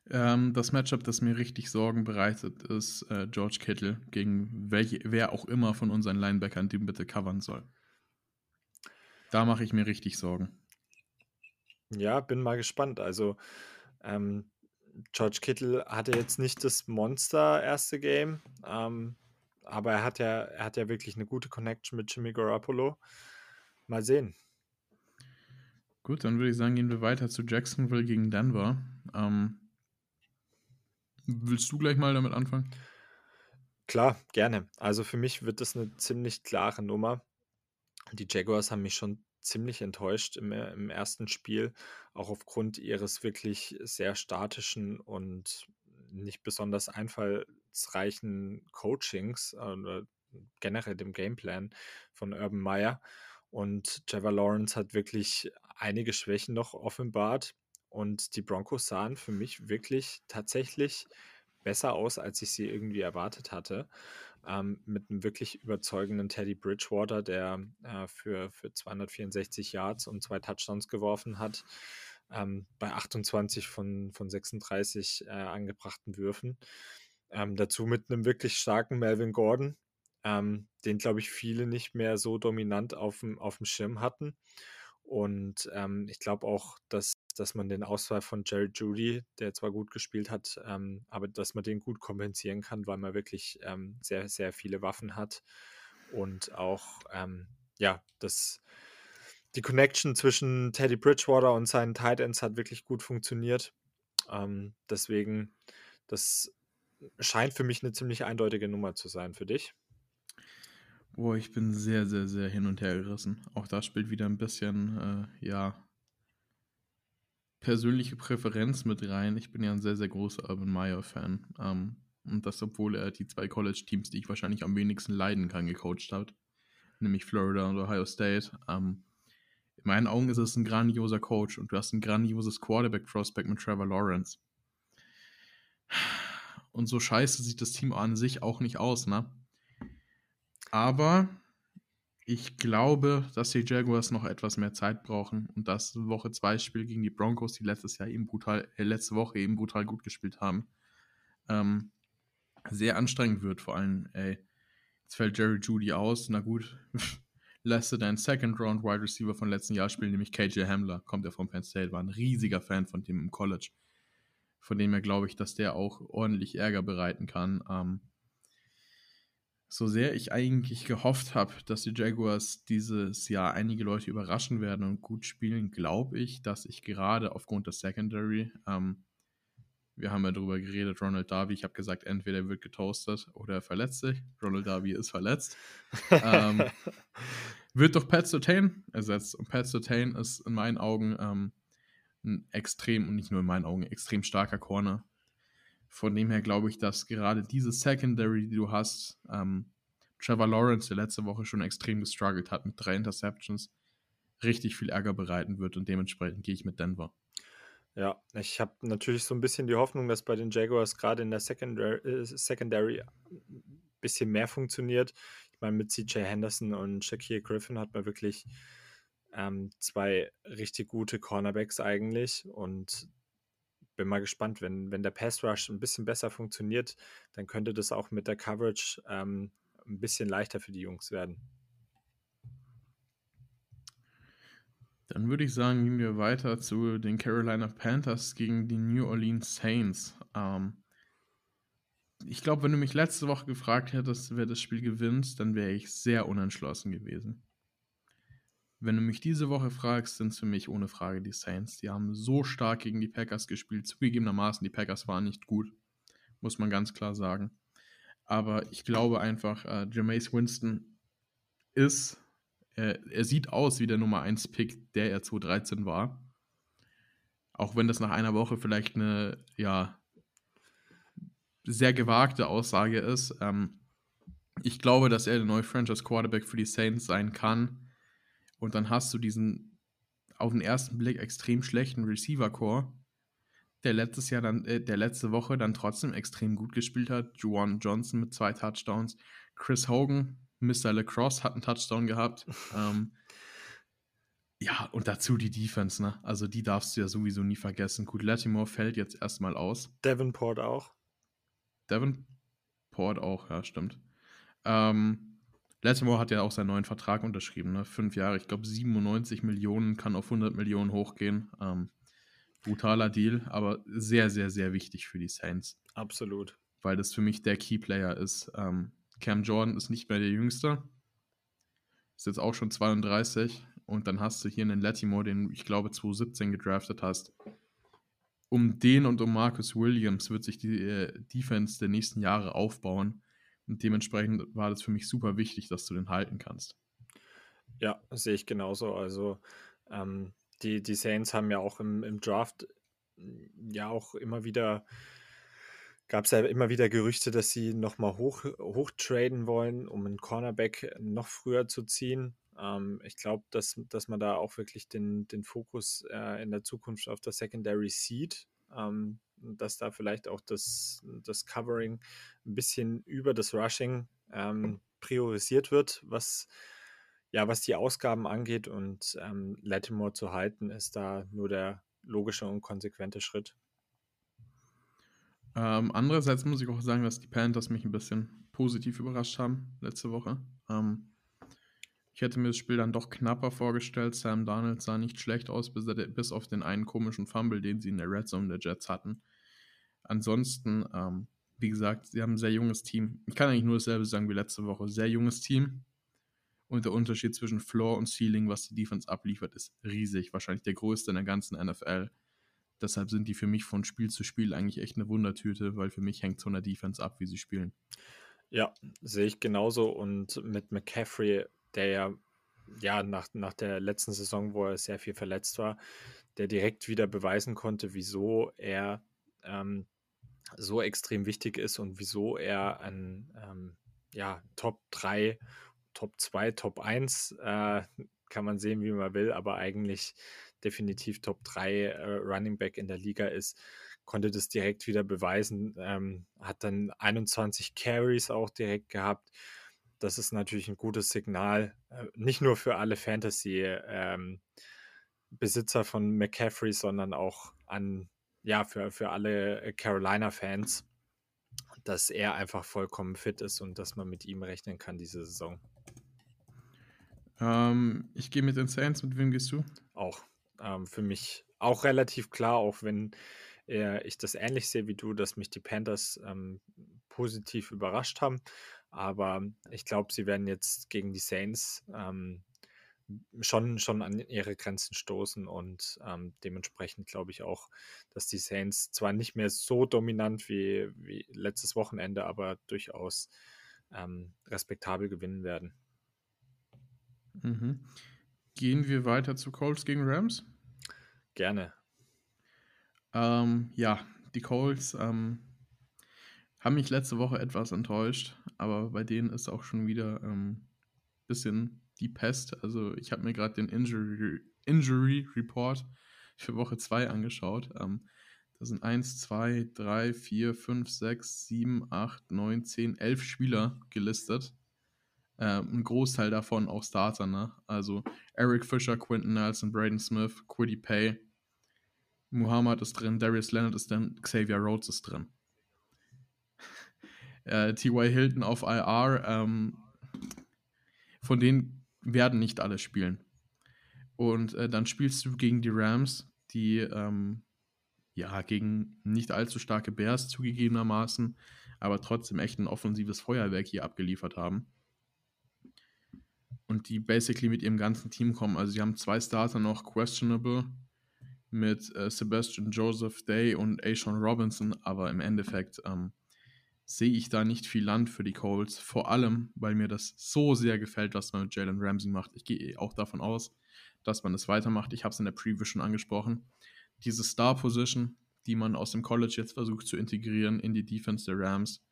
Ähm, das Matchup, das mir richtig Sorgen bereitet, ist äh, George Kittle gegen welche, wer auch immer von unseren Linebackern den bitte covern soll. Da mache ich mir richtig Sorgen. Ja, bin mal gespannt. Also, ähm, George Kittle hatte jetzt nicht das Monster erste Game, ähm, aber er hat ja, er hat ja wirklich eine gute Connection mit Jimmy Garoppolo. Mal sehen. Gut, dann würde ich sagen, gehen wir weiter zu Jacksonville gegen Denver. Ähm, willst du gleich mal damit anfangen? Klar, gerne. Also für mich wird das eine ziemlich klare Nummer. Die Jaguars haben mich schon ziemlich enttäuscht im, äh, im ersten Spiel, auch aufgrund ihres wirklich sehr statischen und nicht besonders einfallsreichen Coachings oder generell dem Gameplan von Urban Meyer. Und Trevor Lawrence hat wirklich einige Schwächen noch offenbart. Und die Broncos sahen für mich wirklich tatsächlich besser aus, als ich sie irgendwie erwartet hatte ähm, mit einem wirklich überzeugenden Teddy Bridgewater, der äh, für, für 264 Yards und zwei Touchdowns geworfen hat, ähm, bei 28 von, von 36 äh, angebrachten Würfen. Ähm, dazu mit einem wirklich starken Melvin Gordon, ähm, den, glaube ich, viele nicht mehr so dominant auf dem, Schirm hatten. Und ähm, ich glaube auch, dass dass man den Ausfall von Jerry Judy, der zwar gut gespielt hat, ähm, aber dass man den gut kompensieren kann, weil man wirklich ähm, sehr, sehr viele Waffen hat und auch, ähm, ja, das, die Connection zwischen Teddy Bridgewater und seinen Tight Ends hat wirklich gut funktioniert. Ähm, deswegen, das scheint für mich eine ziemlich eindeutige Nummer zu sein für dich. Boah, ich bin sehr, sehr, sehr hin und her gerissen. Auch da spielt wieder ein bisschen, äh, ja, persönliche Präferenz mit rein. Ich bin ja ein sehr, sehr großer Urban Meyer-Fan. Ähm, und das, obwohl er die zwei College-Teams, die ich wahrscheinlich am wenigsten leiden kann, gecoacht hat. Nämlich Florida und Ohio State. Ähm, in meinen Augen ist es ein grandioser Coach und du hast ein grandioses Quarterback-Prospect mit Trevor Lawrence. Und so scheiße sieht das Team an sich auch nicht aus, ne? Aber ich glaube, dass die Jaguars noch etwas mehr Zeit brauchen und das Woche 2 Spiel gegen die Broncos, die letztes Jahr eben brutal, äh, letzte Woche eben brutal gut gespielt haben, ähm, sehr anstrengend wird. Vor allem, ey, jetzt fällt Jerry Judy aus. Na gut, lässt du deinen Second Round Wide Receiver von letzten Jahr spielen, nämlich KJ Hamler, kommt ja von Penn State, war ein riesiger Fan von dem im College. Von dem her glaube ich, dass der auch ordentlich Ärger bereiten kann. Ähm, so sehr ich eigentlich gehofft habe, dass die Jaguars dieses Jahr einige Leute überraschen werden und gut spielen, glaube ich, dass ich gerade aufgrund der Secondary, ähm, wir haben ja darüber geredet, Ronald Darby, ich habe gesagt, entweder er wird getoastet oder er verletzt sich. Ronald Darby ist verletzt. ähm, wird durch Pat Sotain ersetzt. Und Pat Sotain ist in meinen Augen ähm, ein extrem, und nicht nur in meinen Augen, extrem starker Corner Von dem her glaube ich, dass gerade diese Secondary, die du hast, ähm, Trevor Lawrence, der letzte Woche schon extrem gestruggelt hat mit drei Interceptions, richtig viel Ärger bereiten wird und dementsprechend gehe ich mit Denver. Ja, ich habe natürlich so ein bisschen die Hoffnung, dass bei den Jaguars gerade in der Secondary, äh, Secondary ein bisschen mehr funktioniert. Ich meine, mit CJ Henderson und Shaquille Griffin hat man wirklich ähm, zwei richtig gute Cornerbacks eigentlich und bin mal gespannt, wenn, wenn der Pass Rush ein bisschen besser funktioniert, dann könnte das auch mit der Coverage ähm, ein bisschen leichter für die Jungs werden. Dann würde ich sagen, gehen wir weiter zu den Carolina Panthers gegen die New Orleans Saints. Ähm, ich glaube, wenn du mich letzte Woche gefragt hättest, wer das Spiel gewinnt, dann wäre ich sehr unentschlossen gewesen. Wenn du mich diese Woche fragst, sind es für mich ohne Frage die Saints. Die haben so stark gegen die Packers gespielt. Zugegebenermaßen, die Packers waren nicht gut, muss man ganz klar sagen. Aber ich glaube einfach, äh, Jameis Winston ist, äh, er sieht aus wie der Nummer 1 Pick, der er 2013 war. Auch wenn das nach einer Woche vielleicht eine, ja, sehr gewagte Aussage ist. Ähm, ich glaube, dass er der neue Franchise Quarterback für die Saints sein kann und dann hast du diesen auf den ersten Blick extrem schlechten Receiver-Core, der letztes Jahr dann, äh, der letzte Woche dann trotzdem extrem gut gespielt hat. Juwan Johnson mit zwei Touchdowns. Chris Hogan, Mr. Lacrosse, hat einen Touchdown gehabt. ähm, ja, und dazu die Defense, ne? Also die darfst du ja sowieso nie vergessen. Gut, Latimore fällt jetzt erstmal aus. Davenport auch. Davenport auch, ja, stimmt. Ähm, Latimore hat ja auch seinen neuen Vertrag unterschrieben, ne? Fünf Jahre, ich glaube 97 Millionen, kann auf 100 Millionen hochgehen. Ähm, brutaler Deal, aber sehr, sehr, sehr wichtig für die Saints. Absolut. Weil das für mich der Keyplayer ist. Ähm, Cam Jordan ist nicht mehr der Jüngste. Ist jetzt auch schon 32. Und dann hast du hier einen Latimore, den ich glaube 2017 gedraftet hast. Um den und um Marcus Williams wird sich die äh, Defense der nächsten Jahre aufbauen. Und dementsprechend war das für mich super wichtig, dass du den halten kannst. Ja, sehe ich genauso. Also ähm, die, die Saints haben ja auch im, im Draft ja auch immer wieder, gab es ja immer wieder Gerüchte, dass sie nochmal hoch, hoch traden wollen, um einen Cornerback noch früher zu ziehen. Ähm, ich glaube, dass, dass man da auch wirklich den, den Fokus äh, in der Zukunft auf der Secondary sieht. Ähm, dass da vielleicht auch das, das Covering ein bisschen über das Rushing ähm, priorisiert wird, was, ja, was die Ausgaben angeht. Und ähm, Latimore zu halten, ist da nur der logische und konsequente Schritt. Ähm, andererseits muss ich auch sagen, dass die Panthers mich ein bisschen positiv überrascht haben letzte Woche. Ähm, ich hätte mir das Spiel dann doch knapper vorgestellt. Sam Darnold sah nicht schlecht aus, bis, er, bis auf den einen komischen Fumble, den sie in der Red Zone der Jets hatten. Ansonsten, ähm, wie gesagt, sie haben ein sehr junges Team. Ich kann eigentlich nur dasselbe sagen wie letzte Woche. Sehr junges Team. Und der Unterschied zwischen Floor und Ceiling, was die Defense abliefert, ist riesig. Wahrscheinlich der größte in der ganzen NFL. Deshalb sind die für mich von Spiel zu Spiel eigentlich echt eine Wundertüte, weil für mich hängt von der Defense ab, wie sie spielen. Ja, sehe ich genauso. Und mit McCaffrey, der ja, ja nach, nach der letzten Saison, wo er sehr viel verletzt war, der direkt wieder beweisen konnte, wieso er ähm, so extrem wichtig ist und wieso er ein ähm, ja, Top 3, Top 2, Top 1 äh, kann man sehen, wie man will, aber eigentlich definitiv Top 3 äh, Running Back in der Liga ist, konnte das direkt wieder beweisen, ähm, hat dann 21 Carries auch direkt gehabt. Das ist natürlich ein gutes Signal, äh, nicht nur für alle Fantasy-Besitzer ähm, von McCaffrey, sondern auch an ja, für, für alle äh, Carolina-Fans, dass er einfach vollkommen fit ist und dass man mit ihm rechnen kann diese Saison. Ähm, ich gehe mit den Saints. Mit wem gehst du? Auch. Ähm, für mich auch relativ klar, auch wenn äh, ich das ähnlich sehe wie du, dass mich die Panthers ähm, positiv überrascht haben. Aber ich glaube, sie werden jetzt gegen die Saints ähm, schon, schon an ihre Grenzen stoßen und ähm, dementsprechend glaube ich auch, dass die Saints zwar nicht mehr so dominant wie, wie letztes Wochenende, aber durchaus ähm, respektabel gewinnen werden. Mhm. Gehen wir weiter zu Colts gegen Rams? Gerne. Ähm, ja, die Colts, ähm, haben mich letzte Woche etwas enttäuscht, aber bei denen ist auch schon wieder ein ähm, bisschen die Pest. Also ich habe mir gerade den Injury, Injury Report für Woche 2 angeschaut. Ähm, da sind 1, 2, 3, 4, 5, 6, 7, 8, 9, 10, 11 Spieler gelistet. Ähm, ein Großteil davon auch Starter, ne? Also Eric Fischer, Quinton Nelson, Braden Smith, Quiddy Pay, Muhammad ist drin, Darius Leonard ist drin, Xavier Rhodes ist drin. Äh, T.Y. Hilton auf IR, ähm, von denen werden nicht alle spielen. Und äh, dann spielst du gegen die Rams, die ähm, ja gegen nicht allzu starke Bears zugegebenermaßen, aber trotzdem echt ein offensives Feuerwerk hier abgeliefert haben. Und die basically mit ihrem ganzen Team kommen. Also sie haben zwei Starter noch questionable mit äh, Sebastian Joseph Day und Ashawn Robinson, aber im Endeffekt ähm, sehe ich da nicht viel Land für die Colts. Vor allem, weil mir das so sehr gefällt, was man mit Jalen Ramsey macht. Ich gehe auch davon aus, dass man es das weitermacht. Ich habe es in der Preview schon angesprochen. Diese Star-Position, die man aus dem College jetzt versucht zu integrieren in die Defense der Rams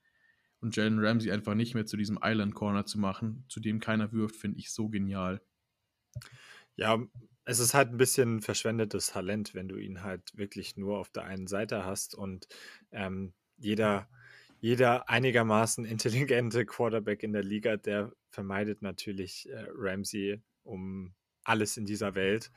und Jalen Ramsey einfach nicht mehr zu diesem Island Corner zu machen, zu dem keiner wirft, finde ich so genial. Ja, es ist halt ein bisschen verschwendetes Talent, wenn du ihn halt wirklich nur auf der einen Seite hast und ähm, jeder jeder einigermaßen intelligente Quarterback in der Liga, der vermeidet natürlich äh, Ramsey um alles in dieser Welt.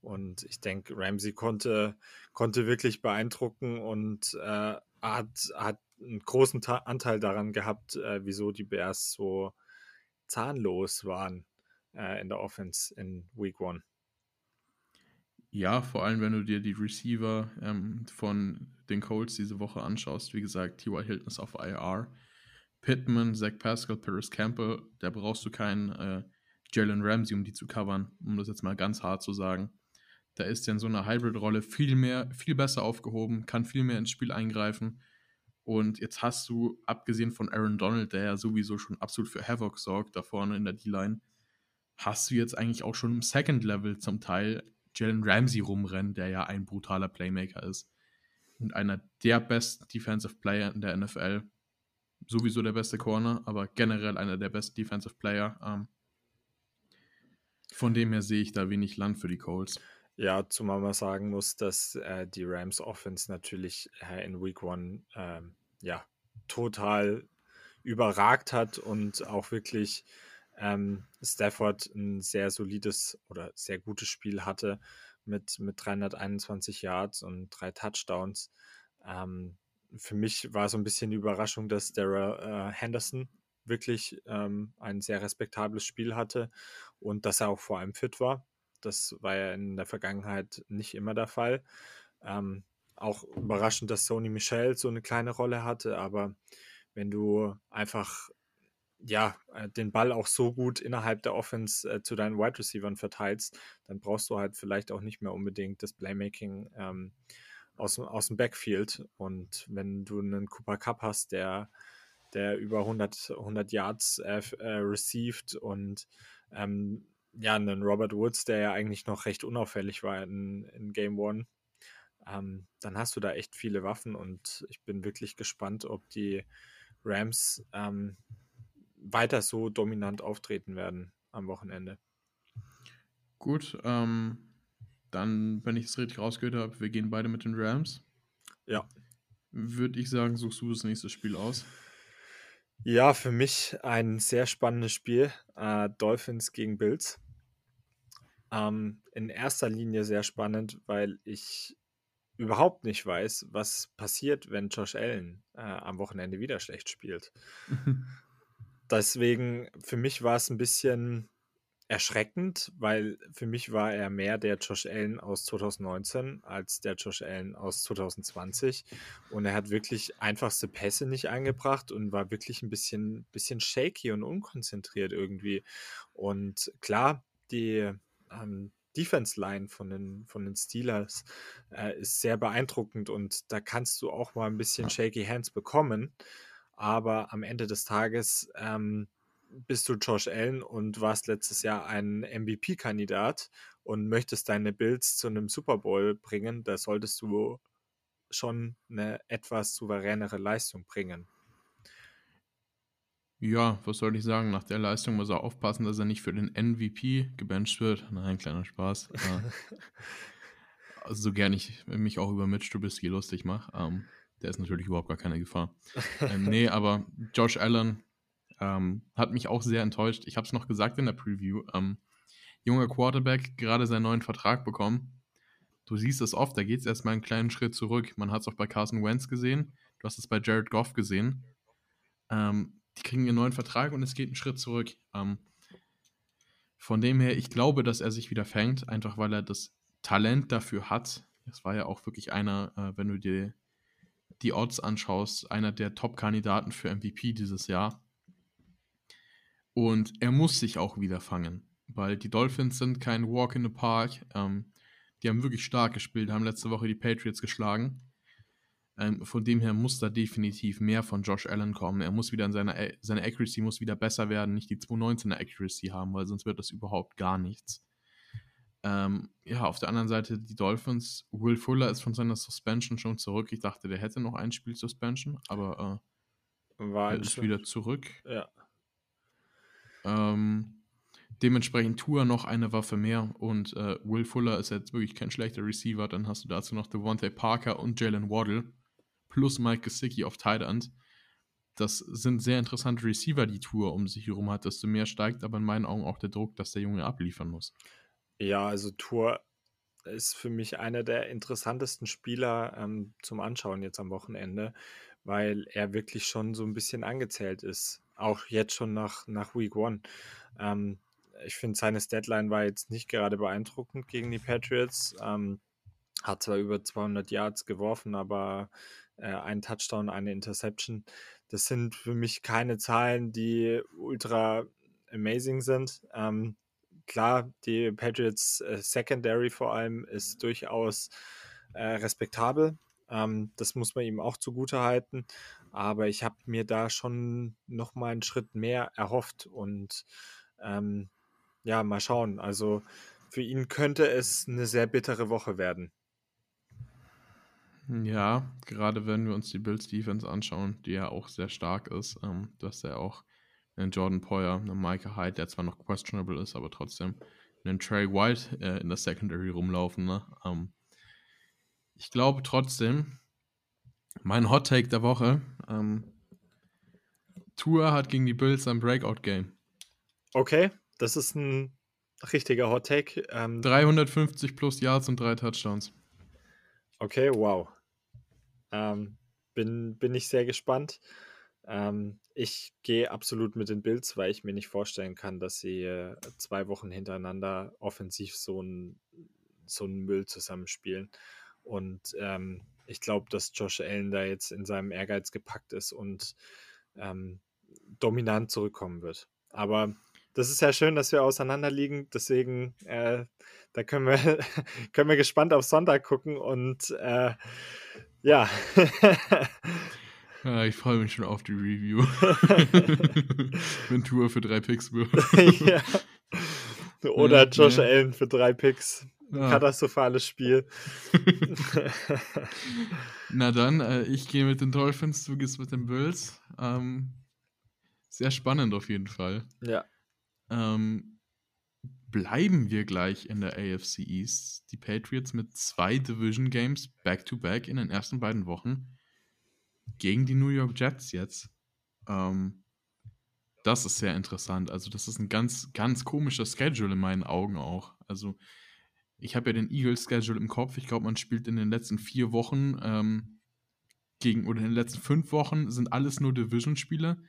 Und ich denke, Ramsey konnte, konnte wirklich beeindrucken und äh, hat, hat einen großen Ta Anteil daran gehabt, äh, wieso die Bears so zahnlos waren äh, in der Offense in Week One. Ja, vor allem, wenn du dir die Receiver ähm, von den Colts diese Woche anschaust. Wie gesagt, T.Y. Hilton ist auf IR. Pittman, Zach Pascal, Paris Campbell, da brauchst du keinen äh, Jalen Ramsey, um die zu covern, um das jetzt mal ganz hart zu sagen. Da ist er in so einer Hybrid-Rolle viel mehr, viel besser aufgehoben, kann viel mehr ins Spiel eingreifen. Und jetzt hast du, abgesehen von Aaron Donald, der ja sowieso schon absolut für Havoc sorgt, da vorne in der D-Line, hast du jetzt eigentlich auch schon im Second Level zum Teil Jalen Ramsey rumrennen, der ja ein brutaler Playmaker ist. Und einer der besten Defensive Player in der NFL. Sowieso der beste Corner, aber generell einer der besten Defensive Player. Ähm, von dem her sehe ich da wenig Land für die Colts. Ja, zumal man sagen muss, dass äh, die Rams Offense natürlich äh, in Week One ähm, ja total überragt hat und auch wirklich ähm, Stafford ein sehr solides oder sehr gutes Spiel hatte mit, mit 321 Yards und drei Touchdowns. Ähm, für mich war so ein bisschen die Überraschung, dass Daryl äh, Henderson wirklich ähm, ein sehr respektables Spiel hatte und dass er auch vor allem fit war. Das war ja in der Vergangenheit nicht immer der Fall. Ähm, auch überraschend, dass Sony Michel so eine kleine Rolle hatte, aber wenn du einfach ja, äh, den Ball auch so gut innerhalb der Offense äh, zu deinen Wide Receivers verteilst, dann brauchst du halt vielleicht auch nicht mehr unbedingt das Playmaking ähm, aus, aus dem Backfield. Und wenn du einen Cooper Cup hast, der, der über 100, 100 Yards äh, äh, received und ähm, ja, einen Robert Woods, der ja eigentlich noch recht unauffällig war in, in Game One, ähm, dann hast du da echt viele Waffen und ich bin wirklich gespannt, ob die Rams ähm, weiter so dominant auftreten werden am Wochenende. Gut, ähm, dann, wenn ich es richtig rausgehört habe, wir gehen beide mit den Rams. Ja. Würde ich sagen, suchst du das nächste Spiel aus? Ja, für mich ein sehr spannendes Spiel. Äh, Dolphins gegen Bills. Ähm, in erster Linie sehr spannend, weil ich überhaupt nicht weiß, was passiert, wenn Josh Allen äh, am Wochenende wieder schlecht spielt. Deswegen, für mich war es ein bisschen erschreckend, weil für mich war er mehr der Josh Allen aus 2019 als der Josh Allen aus 2020. Und er hat wirklich einfachste Pässe nicht eingebracht und war wirklich ein bisschen, bisschen shaky und unkonzentriert irgendwie. Und klar, die ähm, Defense Line von den, von den Steelers äh, ist sehr beeindruckend und da kannst du auch mal ein bisschen shaky Hands bekommen aber am Ende des Tages ähm, bist du Josh Allen und warst letztes Jahr ein MVP-Kandidat und möchtest deine Bills zu einem Super Bowl bringen, da solltest du schon eine etwas souveränere Leistung bringen. Ja, was soll ich sagen? Nach der Leistung muss er aufpassen, dass er nicht für den MVP gebencht wird. Nein, kleiner Spaß. also, so gern ich mich auch über Mitch Trubisky lustig mache. Ähm, der ist natürlich überhaupt gar keine Gefahr. ähm, nee, aber Josh Allen ähm, hat mich auch sehr enttäuscht. Ich habe es noch gesagt in der Preview. Ähm, junger Quarterback, gerade seinen neuen Vertrag bekommen. Du siehst es oft, da geht es erstmal einen kleinen Schritt zurück. Man hat es auch bei Carson Wentz gesehen. Du hast es bei Jared Goff gesehen. Ähm, die kriegen einen neuen Vertrag und es geht einen Schritt zurück. Ähm, von dem her, ich glaube, dass er sich wieder fängt, einfach weil er das Talent dafür hat. Es war ja auch wirklich einer, äh, wenn du dir die Odds anschaust, einer der Top-Kandidaten für MVP dieses Jahr. Und er muss sich auch wieder fangen, weil die Dolphins sind kein Walk in the Park. Ähm, die haben wirklich stark gespielt, haben letzte Woche die Patriots geschlagen. Ähm, von dem her muss da definitiv mehr von Josh Allen kommen. Er muss wieder in seiner, seine Accuracy muss wieder besser werden, nicht die 219er Accuracy haben, weil sonst wird das überhaupt gar nichts. Ähm, ja, auf der anderen Seite die Dolphins. Will Fuller ist von seiner Suspension schon zurück. Ich dachte, der hätte noch ein Spiel Suspension, aber äh, War er ist wieder zurück. Ja. Ähm, dementsprechend Tour noch eine Waffe mehr und äh, Will Fuller ist jetzt wirklich kein schlechter Receiver. Dann hast du dazu noch Devontae Parker und Jalen Waddle plus Mike Gesicki auf Tight End. Das sind sehr interessante Receiver, die Tour um sich herum hat. Desto mehr steigt aber in meinen Augen auch der Druck, dass der Junge abliefern muss. Ja, also Tour ist für mich einer der interessantesten Spieler ähm, zum Anschauen jetzt am Wochenende, weil er wirklich schon so ein bisschen angezählt ist. Auch jetzt schon nach, nach Week One. Ähm, ich finde, seine Deadline war jetzt nicht gerade beeindruckend gegen die Patriots. Ähm, hat zwar über 200 Yards geworfen, aber äh, ein Touchdown, eine Interception. Das sind für mich keine Zahlen, die ultra amazing sind. Ähm, klar, die Patriots äh, Secondary vor allem ist durchaus äh, respektabel. Ähm, das muss man ihm auch zugute halten. Aber ich habe mir da schon noch mal einen Schritt mehr erhofft und ähm, ja, mal schauen. Also für ihn könnte es eine sehr bittere Woche werden. Ja, gerade wenn wir uns die Bills Defense anschauen, die ja auch sehr stark ist. Ähm, hast ja auch einen Jordan Poyer, einen Micah Hyde, der zwar noch questionable ist, aber trotzdem einen Trey White äh, in der Secondary rumlaufen. Ne? Ähm, ich glaube trotzdem, mein Hot Take der Woche, ähm, Tour hat gegen die Bills ein Breakout-Game. Okay, das ist ein richtiger Hot Take. Ähm, 350 plus Yards und drei Touchdowns. Okay, wow. Ähm, bin, bin ich sehr gespannt. Ähm, ich gehe absolut mit den Bills, weil ich mir nicht vorstellen kann, dass sie äh, zwei Wochen hintereinander offensiv so einen so Müll zusammenspielen. Und ähm, ich glaube, dass Josh Allen da jetzt in seinem Ehrgeiz gepackt ist und ähm, dominant zurückkommen wird. Aber das ist ja schön, dass wir auseinander liegen. Deswegen, äh, da können wir, können wir gespannt auf Sonntag gucken und äh, ja. ja. Ich freue mich schon auf die Review. Wenn Tour für drei Picks wird. ja. Oder ja, Josh ja. Allen für drei Picks. Ja. Katastrophales Spiel. Na dann, äh, ich gehe mit den Dolphins, du gehst mit den Bills. Ähm, sehr spannend auf jeden Fall. Ja. Ähm, bleiben wir gleich in der AFC East. Die Patriots mit zwei Division Games back-to-back -back in den ersten beiden Wochen gegen die New York Jets jetzt. Ähm, das ist sehr interessant. Also, das ist ein ganz, ganz komischer Schedule in meinen Augen auch. Also, ich habe ja den Eagles-Schedule im Kopf. Ich glaube, man spielt in den letzten vier Wochen ähm, gegen, oder in den letzten fünf Wochen sind alles nur Division-Spiele.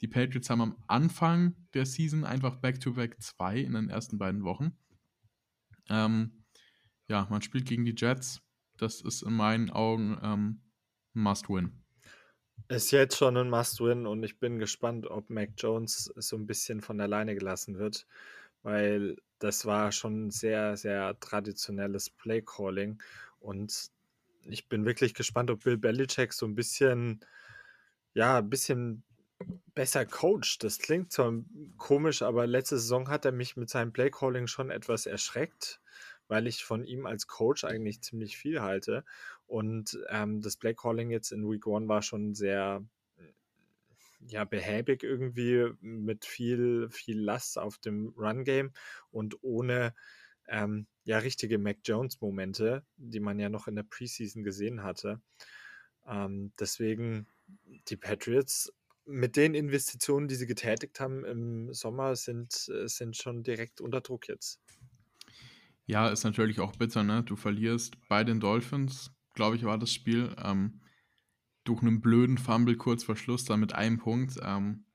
Die Patriots haben am Anfang der Season einfach Back-to-Back 2 in den ersten beiden Wochen. Ähm, ja, man spielt gegen die Jets. Das ist in meinen Augen ähm, Must-Win. Ist jetzt schon ein Must-Win und ich bin gespannt, ob Mac Jones so ein bisschen von alleine gelassen wird, weil das war schon sehr, sehr traditionelles Play-Calling und ich bin wirklich gespannt, ob Bill Belichick so ein bisschen, ja, ein bisschen besser coacht. Das klingt zwar komisch, aber letzte Saison hat er mich mit seinem Playcalling schon etwas erschreckt, weil ich von ihm als Coach eigentlich ziemlich viel halte. Und ähm, das Playcalling jetzt in Week One war schon sehr, ja, behäbig irgendwie mit viel, viel Last auf dem Run-Game und ohne ähm, ja richtige Mac Jones-Momente, die man ja noch in der Preseason gesehen hatte. Ähm, deswegen die Patriots mit den Investitionen, die sie getätigt haben im Sommer, sind, äh, sind schon direkt unter Druck jetzt. Ja, ist natürlich auch bitter, ne? Du verlierst bei den Dolphins, glaube ich, war das Spiel, ähm, durch einen blöden Fumble kurz vor Schluss, dann mit einem Punkt. Ähm,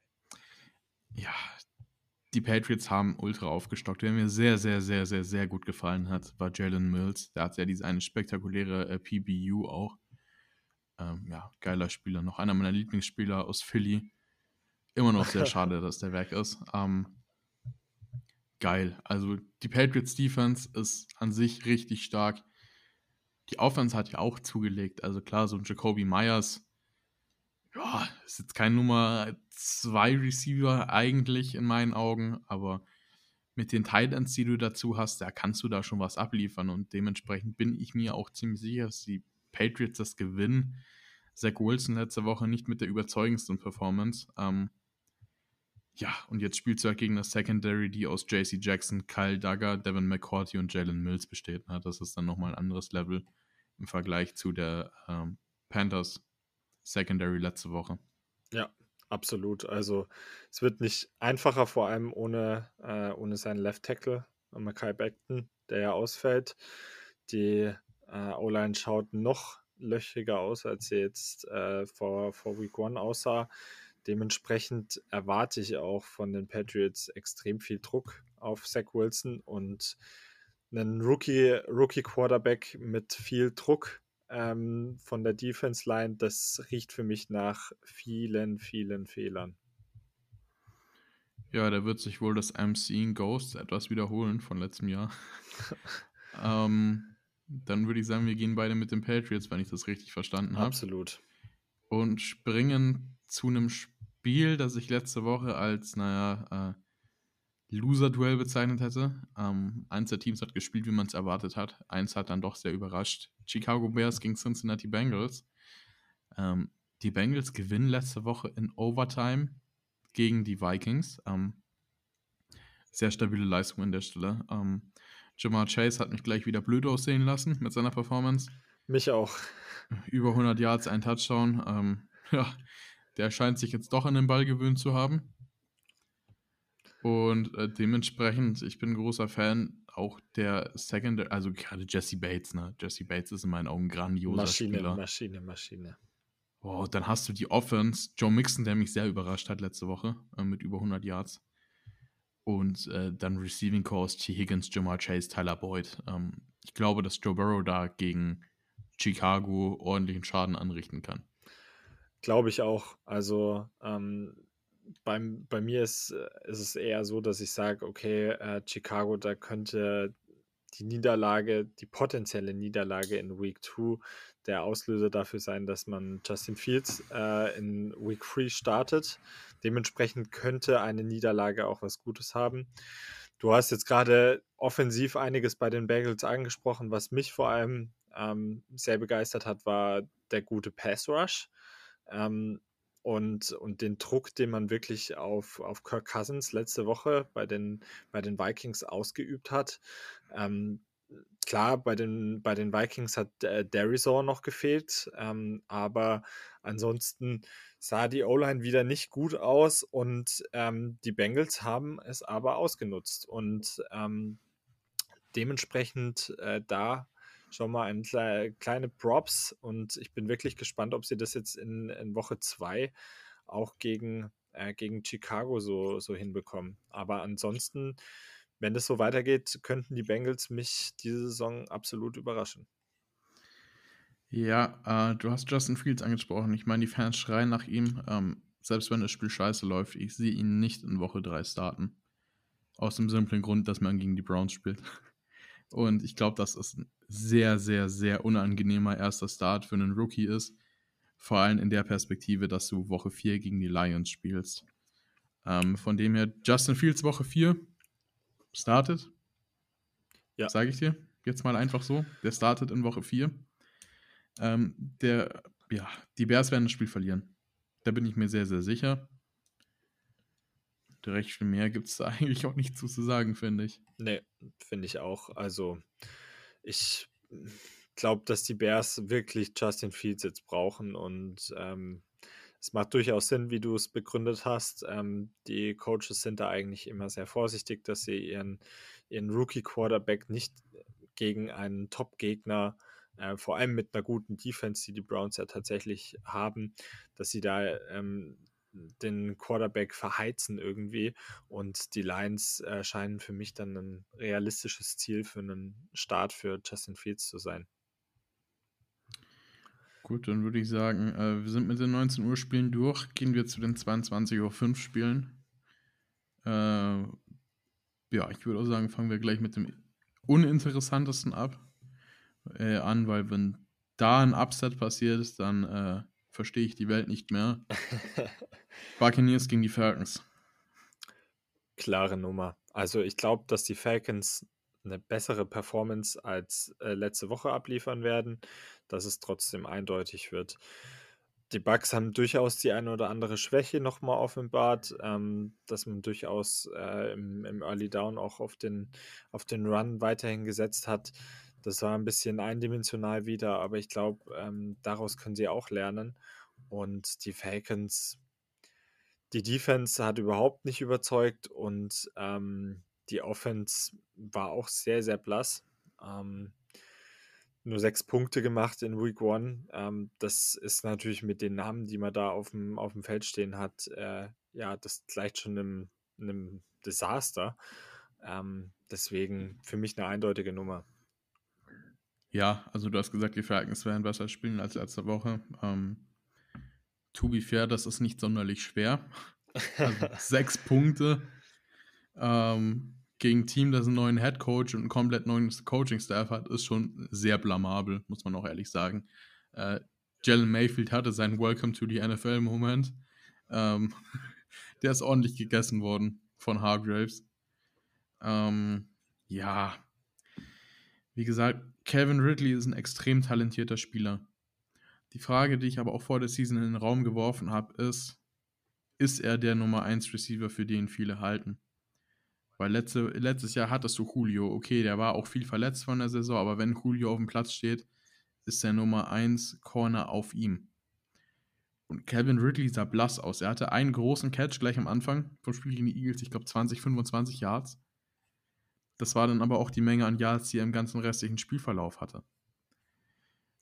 ja, die Patriots haben ultra aufgestockt. Wer mir sehr, sehr, sehr, sehr, sehr gut gefallen hat, war Jalen Mills. Der hat ja diese eine spektakuläre äh, PBU auch. Ähm, ja, geiler Spieler. Noch einer meiner Lieblingsspieler aus Philly. Immer noch sehr schade, dass der weg ist. Ähm, geil. Also die Patriots Defense ist an sich richtig stark. Die Offense hat ja auch zugelegt. Also klar, so ein Jacoby Myers, ja, ist jetzt kein Nummer 2 Receiver eigentlich in meinen Augen, aber mit den Titans, die du dazu hast, da kannst du da schon was abliefern und dementsprechend bin ich mir auch ziemlich sicher, dass die Patriots das gewinnen. Zach Wilson letzte Woche nicht mit der überzeugendsten Performance. Ähm, ja, und jetzt spielst du halt gegen das Secondary, die aus JC Jackson, Kyle Duggar, Devin McCourty und Jalen Mills besteht. Das ist dann nochmal ein anderes Level im Vergleich zu der ähm, Panthers Secondary letzte Woche. Ja, absolut. Also es wird nicht einfacher, vor allem ohne, äh, ohne seinen Left Tackle, Mackay Beckton, der ja ausfällt. Die äh, O-Line schaut noch löchriger aus, als sie jetzt äh, vor, vor Week One aussah. Dementsprechend erwarte ich auch von den Patriots extrem viel Druck auf Zach Wilson und einen Rookie, Rookie Quarterback mit viel Druck ähm, von der Defense Line, das riecht für mich nach vielen, vielen Fehlern. Ja, da wird sich wohl das I'm Seeing Ghost etwas wiederholen von letztem Jahr. ähm, dann würde ich sagen, wir gehen beide mit den Patriots, wenn ich das richtig verstanden habe. Absolut. Und springen zu einem Spiel, das ich letzte Woche als, naja, äh, Loser-Duell bezeichnet hätte. Ähm, eins der Teams hat gespielt, wie man es erwartet hat. Eins hat dann doch sehr überrascht. Chicago Bears gegen Cincinnati Bengals. Ähm, die Bengals gewinnen letzte Woche in Overtime gegen die Vikings. Ähm, sehr stabile Leistung an der Stelle. Ähm, Jamar Chase hat mich gleich wieder blöd aussehen lassen mit seiner Performance. Mich auch. Über 100 Yards, ein Touchdown. Ähm, ja, der scheint sich jetzt doch an den Ball gewöhnt zu haben. Und äh, dementsprechend, ich bin ein großer Fan auch der Secondary, also gerade Jesse Bates, ne? Jesse Bates ist in meinen Augen ein grandioser Maschine, Spieler. Maschine, Maschine. Wow, dann hast du die Offense, Joe Mixon, der mich sehr überrascht hat letzte Woche äh, mit über 100 Yards. Und äh, dann Receiving Course, T. Higgins, Jamal Chase, Tyler Boyd. Ähm, ich glaube, dass Joe Burrow da gegen Chicago ordentlichen Schaden anrichten kann. Glaube ich auch. Also ähm, beim, bei mir ist, ist es eher so, dass ich sage, okay, äh, Chicago, da könnte die Niederlage, die potenzielle Niederlage in Week 2 der Auslöser dafür sein, dass man Justin Fields äh, in Week 3 startet. Dementsprechend könnte eine Niederlage auch was Gutes haben. Du hast jetzt gerade offensiv einiges bei den Bagels angesprochen. Was mich vor allem ähm, sehr begeistert hat, war der gute Pass Rush. Ähm, und, und den Druck, den man wirklich auf, auf Kirk Cousins letzte Woche bei den, bei den Vikings ausgeübt hat. Ähm, klar, bei den, bei den Vikings hat äh, Derizor noch gefehlt, ähm, aber ansonsten sah die O-Line wieder nicht gut aus und ähm, die Bengals haben es aber ausgenutzt und ähm, dementsprechend äh, da schon mal ein kle kleine Props und ich bin wirklich gespannt, ob sie das jetzt in, in Woche 2 auch gegen, äh, gegen Chicago so, so hinbekommen. Aber ansonsten, wenn das so weitergeht, könnten die Bengals mich diese Saison absolut überraschen. Ja, äh, du hast Justin Fields angesprochen. Ich meine, die Fans schreien nach ihm. Ähm, selbst wenn das Spiel scheiße läuft, ich sehe ihn nicht in Woche 3 starten. Aus dem simplen Grund, dass man gegen die Browns spielt. Und ich glaube, dass es ein sehr, sehr, sehr unangenehmer erster Start für einen Rookie ist. Vor allem in der Perspektive, dass du Woche 4 gegen die Lions spielst. Ähm, von dem her, Justin Fields Woche 4 startet. Ja. Sage ich dir. Jetzt mal einfach so. Der startet in Woche 4. Ähm, der, ja, die Bears werden das Spiel verlieren. Da bin ich mir sehr, sehr sicher. Direkt viel mehr gibt es da eigentlich auch nicht zu, zu sagen, finde ich. Nee, finde ich auch. Also, ich glaube, dass die Bears wirklich Justin Fields jetzt brauchen und ähm, es macht durchaus Sinn, wie du es begründet hast. Ähm, die Coaches sind da eigentlich immer sehr vorsichtig, dass sie ihren, ihren Rookie-Quarterback nicht gegen einen Top-Gegner, äh, vor allem mit einer guten Defense, die die Browns ja tatsächlich haben, dass sie da ähm, den Quarterback verheizen irgendwie. Und die Lions äh, scheinen für mich dann ein realistisches Ziel für einen Start für Justin Fields zu sein. Gut, dann würde ich sagen, äh, wir sind mit den 19 Uhr Spielen durch. Gehen wir zu den 22.05 Uhr Spielen. Äh, ja, ich würde auch sagen, fangen wir gleich mit dem uninteressantesten ab äh, an, weil wenn da ein Upset passiert, dann äh, verstehe ich die Welt nicht mehr. Buccaneers gegen die Falcons. Klare Nummer. Also ich glaube, dass die Falcons eine bessere Performance als äh, letzte Woche abliefern werden, dass es trotzdem eindeutig wird. Die Bucks haben durchaus die eine oder andere Schwäche nochmal offenbart, ähm, dass man durchaus äh, im, im, Early Down auch auf den, auf den Run weiterhin gesetzt hat. Das war ein bisschen eindimensional wieder, aber ich glaube, ähm, daraus können sie auch lernen. Und die Falcons, die Defense hat überhaupt nicht überzeugt und ähm, die Offense war auch sehr, sehr blass. Ähm, nur sechs Punkte gemacht in Week One. Ähm, das ist natürlich mit den Namen, die man da auf dem, auf dem Feld stehen hat, äh, ja, das gleicht schon einem, einem Desaster. Ähm, deswegen für mich eine eindeutige Nummer. Ja, also du hast gesagt, die Falcons werden besser spielen als letzte Woche. Ähm, to be fair, das ist nicht sonderlich schwer. Also sechs Punkte. Ähm, gegen ein Team, das einen neuen Head Coach und einen komplett neuen Coaching-Staff hat, ist schon sehr blamabel, muss man auch ehrlich sagen. Äh, Jalen Mayfield hatte seinen Welcome to the NFL-Moment. Ähm, der ist ordentlich gegessen worden von Hargraves. Ähm, ja, wie gesagt, Calvin Ridley ist ein extrem talentierter Spieler. Die Frage, die ich aber auch vor der Season in den Raum geworfen habe, ist, ist er der Nummer 1 Receiver, für den viele halten? Weil letzte, letztes Jahr hattest du Julio. Okay, der war auch viel verletzt von der Saison, aber wenn Julio auf dem Platz steht, ist der Nummer 1 Corner auf ihm. Und Calvin Ridley sah blass aus. Er hatte einen großen Catch gleich am Anfang vom Spiel gegen die Eagles, ich glaube 20, 25 Yards. Das war dann aber auch die Menge an Yards, die er im ganzen restlichen Spielverlauf hatte.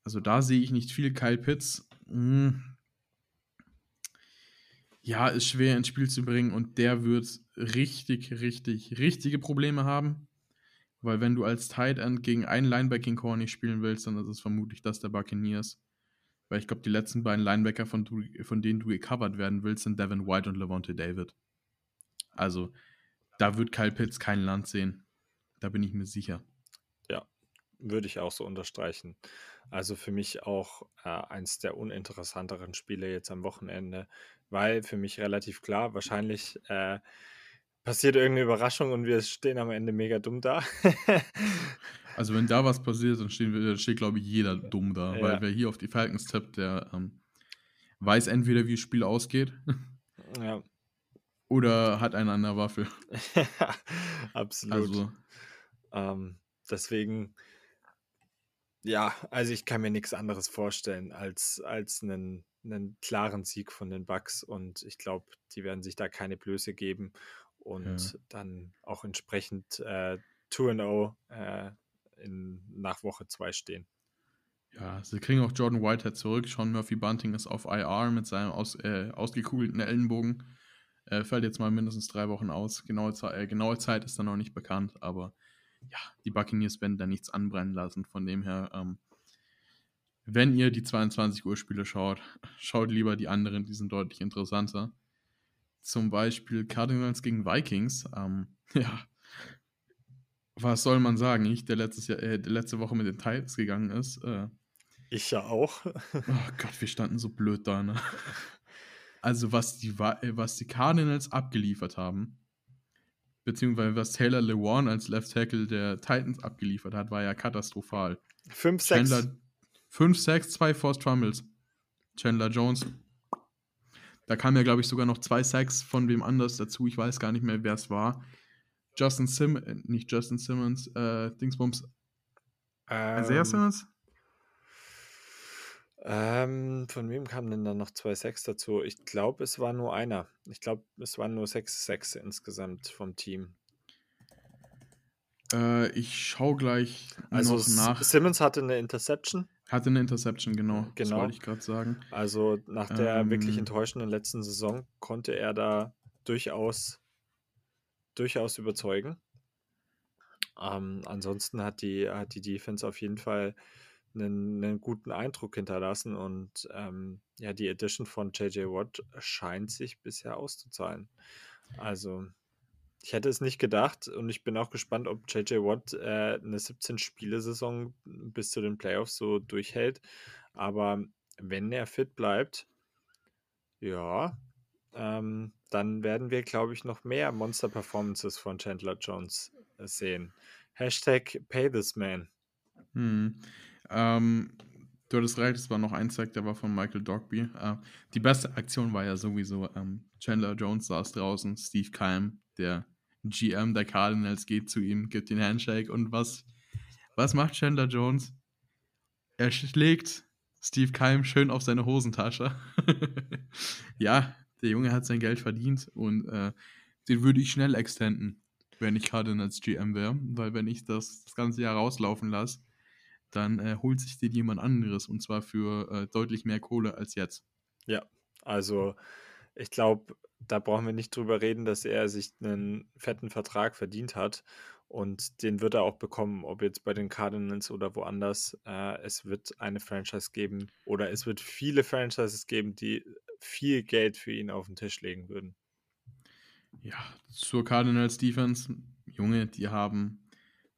Also da sehe ich nicht viel. Kyle Pitts, mh, hm, ja, ist schwer ins Spiel zu bringen und der wird richtig, richtig, richtige Probleme haben. Weil wenn du als Tight End gegen einen Linebacking Core nicht spielen willst, dann ist es vermutlich das der Buccaneers. Weil ich glaube, die letzten beiden Linebacker, von, du, von denen du gecovert werden willst, sind Devin White und Levante David. Also, da wird Kyle Pitts kein Land sehen. Da bin ich mir sicher. Ja, würde ich auch so unterstreichen. Also für mich auch äh, eins der uninteressanteren Spiele jetzt am Wochenende, weil für mich relativ klar, wahrscheinlich äh, passiert irgendeine Überraschung und wir stehen am Ende mega dumm da. also wenn da was passiert, dann, stehen wir, steht, glaube ich, jeder dumm da, ja. weil wer hier auf die Falcons tippt, der ähm, weiß entweder, wie das Spiel ausgeht. Ja. Oder hat einen an der Waffe. Absolut. Also, ähm, deswegen ja, also ich kann mir nichts anderes vorstellen als, als einen, einen klaren Sieg von den Bucks und ich glaube, die werden sich da keine Blöße geben und ja. dann auch entsprechend äh, 2-0 äh, in, nach Woche 2 stehen. Ja, sie kriegen auch Jordan Whitehead zurück. Sean Murphy Bunting ist auf IR mit seinem aus, äh, ausgekugelten Ellenbogen. Äh, fällt jetzt mal mindestens drei Wochen aus. Genaue, äh, genaue Zeit ist dann noch nicht bekannt, aber ja, die Buccaneers werden da nichts anbrennen lassen. Von dem her, ähm, wenn ihr die 22 Uhr Spiele schaut, schaut lieber die anderen, die sind deutlich interessanter. Zum Beispiel Cardinals gegen Vikings. Ähm, ja, was soll man sagen? Ich, der, letztes Jahr, äh, der letzte Woche mit den Titans gegangen ist. Äh, ich ja auch. oh Gott, wir standen so blöd da, ne? Also, was die, was die Cardinals abgeliefert haben, beziehungsweise was Taylor Lewan als Left Tackle der Titans abgeliefert hat, war ja katastrophal. 5, 6. 5, 6, 2 Forced Fumbles. Chandler Jones. Da kamen ja, glaube ich, sogar noch zwei Sacks von wem anders dazu. Ich weiß gar nicht mehr, wer es war. Justin Simmons, äh, nicht Justin Simmons, äh, Dingsbums. Ähm, Isaiah Simmons? Ähm, von wem kamen denn dann noch zwei Sacks dazu? Ich glaube, es war nur einer. Ich glaube, es waren nur sechs Sacks insgesamt vom Team. Äh, ich schaue gleich Also nach. Simmons hatte eine Interception. Hatte eine Interception, genau. Das Genau. wollte ich gerade sagen. Also nach der wirklich Ähm. enttäuschenden letzten Saison konnte er da durchaus, durchaus überzeugen. Ähm, ansonsten hat die, hat die Defense auf jeden Fall einen, einen guten Eindruck hinterlassen und ähm, ja, die Edition von JJ Watt scheint sich bisher auszuzahlen. Also, ich hätte es nicht gedacht und ich bin auch gespannt, ob JJ Watt äh, eine 17-Spiele-Saison bis zu den Playoffs so durchhält. Aber wenn er fit bleibt, ja, ähm, dann werden wir, glaube ich, noch mehr Monster-Performances von Chandler Jones sehen. Hashtag Pay this man. Hm. Ähm, du hattest recht, es war noch ein Sack, der war von Michael Dogby. Äh, die beste Aktion war ja sowieso, ähm, Chandler Jones saß draußen, Steve Keim, der GM der Cardinals, geht zu ihm, gibt den Handshake und was, was macht Chandler Jones? Er schlägt Steve Keim schön auf seine Hosentasche. ja, der Junge hat sein Geld verdient und äh, den würde ich schnell extenden, wenn ich Cardinals GM wäre, weil wenn ich das das ganze Jahr rauslaufen lasse, dann äh, holt sich den jemand anderes und zwar für äh, deutlich mehr Kohle als jetzt. Also, ich glaube, da brauchen wir nicht drüber reden, dass er sich einen fetten Vertrag verdient hat. Und den wird er auch bekommen, ob jetzt bei den Cardinals oder woanders. Äh, es wird eine Franchise geben oder es wird viele Franchises geben, die viel Geld für ihn auf den Tisch legen würden. Ja, zur Cardinals Defense, Junge, die haben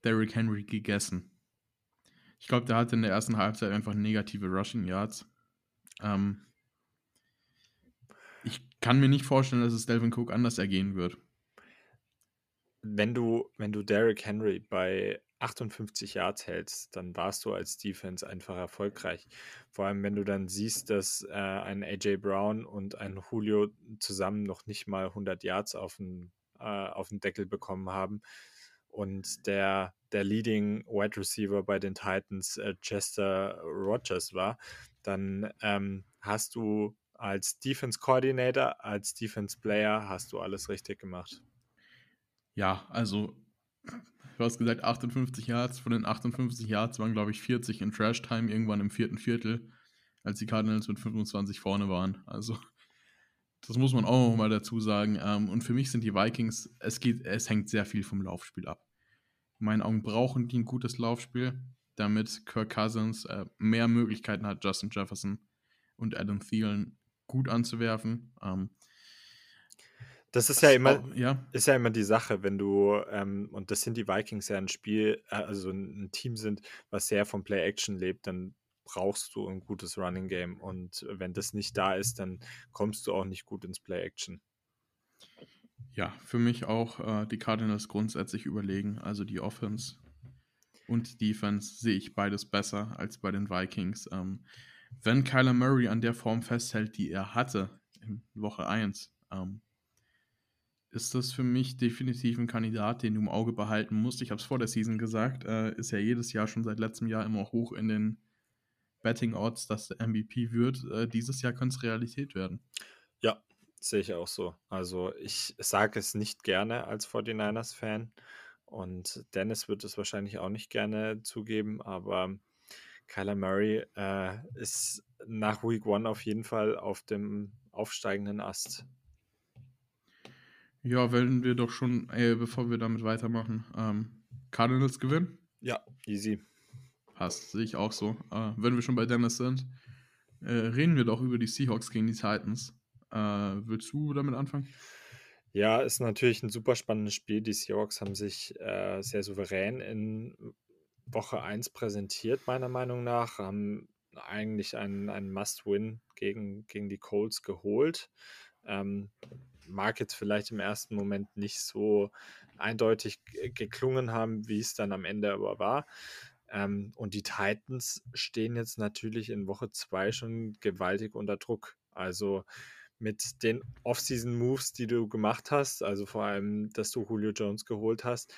Derrick Henry gegessen. Ich glaube, der hatte in der ersten Halbzeit einfach negative Rushing Yards. Ähm, ich kann mir nicht vorstellen, dass es Delvin Cook anders ergehen wird. Wenn du, wenn du Derrick Henry bei 58 Yards hältst, dann warst du als Defense einfach erfolgreich. Vor allem, wenn du dann siehst, dass äh, ein AJ Brown und ein Julio zusammen noch nicht mal 100 Yards auf den, äh, auf den Deckel bekommen haben und der, der Leading Wide Receiver bei den Titans äh, Chester Rogers war, dann ähm, hast du als Defense Coordinator, als Defense Player, hast du alles richtig gemacht. Ja, also, du hast gesagt 58 Yards. Von den 58 Yards waren, glaube ich, 40 in Trash Time irgendwann im vierten Viertel, als die Cardinals mit 25 vorne waren. Also, das muss man auch mal dazu sagen. Ähm, und für mich sind die Vikings, es, geht, es hängt sehr viel vom Laufspiel ab. In meinen Augen brauchen die ein gutes Laufspiel, damit Kirk Cousins äh, mehr Möglichkeiten hat, Justin Jefferson und Adam Thielen gut anzuwerfen. Ähm, Das ist ja immer, auch- ja, ist ja immer die Sache, wenn du, ähm, und das sind die Vikings ja ein Spiel, äh, also ein, ein Team sind, was sehr vom Play-Action lebt, dann brauchst du ein gutes Running Game. Und wenn das nicht da ist, dann kommst du auch nicht gut ins Play-Action. Ja, für mich auch äh, die Cardinals grundsätzlich überlegen. Also die Offense und Defense sehe ich beides besser als bei den Vikings. Ähm, wenn Kyler Murray an der Form festhält, die er hatte in Woche 1, ähm, ist das für mich definitiv ein Kandidat, den du im Auge behalten musst. Ich habe es vor der Season gesagt, äh, ist ja jedes Jahr schon seit letztem Jahr immer hoch in den Betting Odds, dass der MVP wird. Äh, dieses Jahr könnte es Realität werden. Ja, sehe ich auch so. Also ich sage es nicht gerne als 49ers-Fan und Dennis wird es wahrscheinlich auch nicht gerne zugeben, aber Kyler Murray äh, ist nach Week One auf jeden Fall auf dem aufsteigenden Ast. Ja, wenn wir doch schon, äh, bevor wir damit weitermachen, ähm, Cardinals gewinnen. Ja, easy. Passt, sehe ich auch so. Äh, wenn wir schon bei Dennis sind, äh, reden wir doch über die Seahawks gegen die Titans. Äh, willst du damit anfangen? Ja, ist natürlich ein super spannendes Spiel. Die Seahawks haben sich äh, sehr souverän in Woche 1 präsentiert, meiner Meinung nach. Haben eigentlich einen, einen Must-Win gegen, gegen die Colts geholt. Ähm, mag jetzt vielleicht im ersten Moment nicht so eindeutig ge- geklungen haben, wie es dann am Ende aber war. Ähm, und die Titans stehen jetzt natürlich in Woche 2 schon gewaltig unter Druck. Also mit den Off-Season-Moves, die du gemacht hast, also vor allem, dass du Julio Jones geholt hast,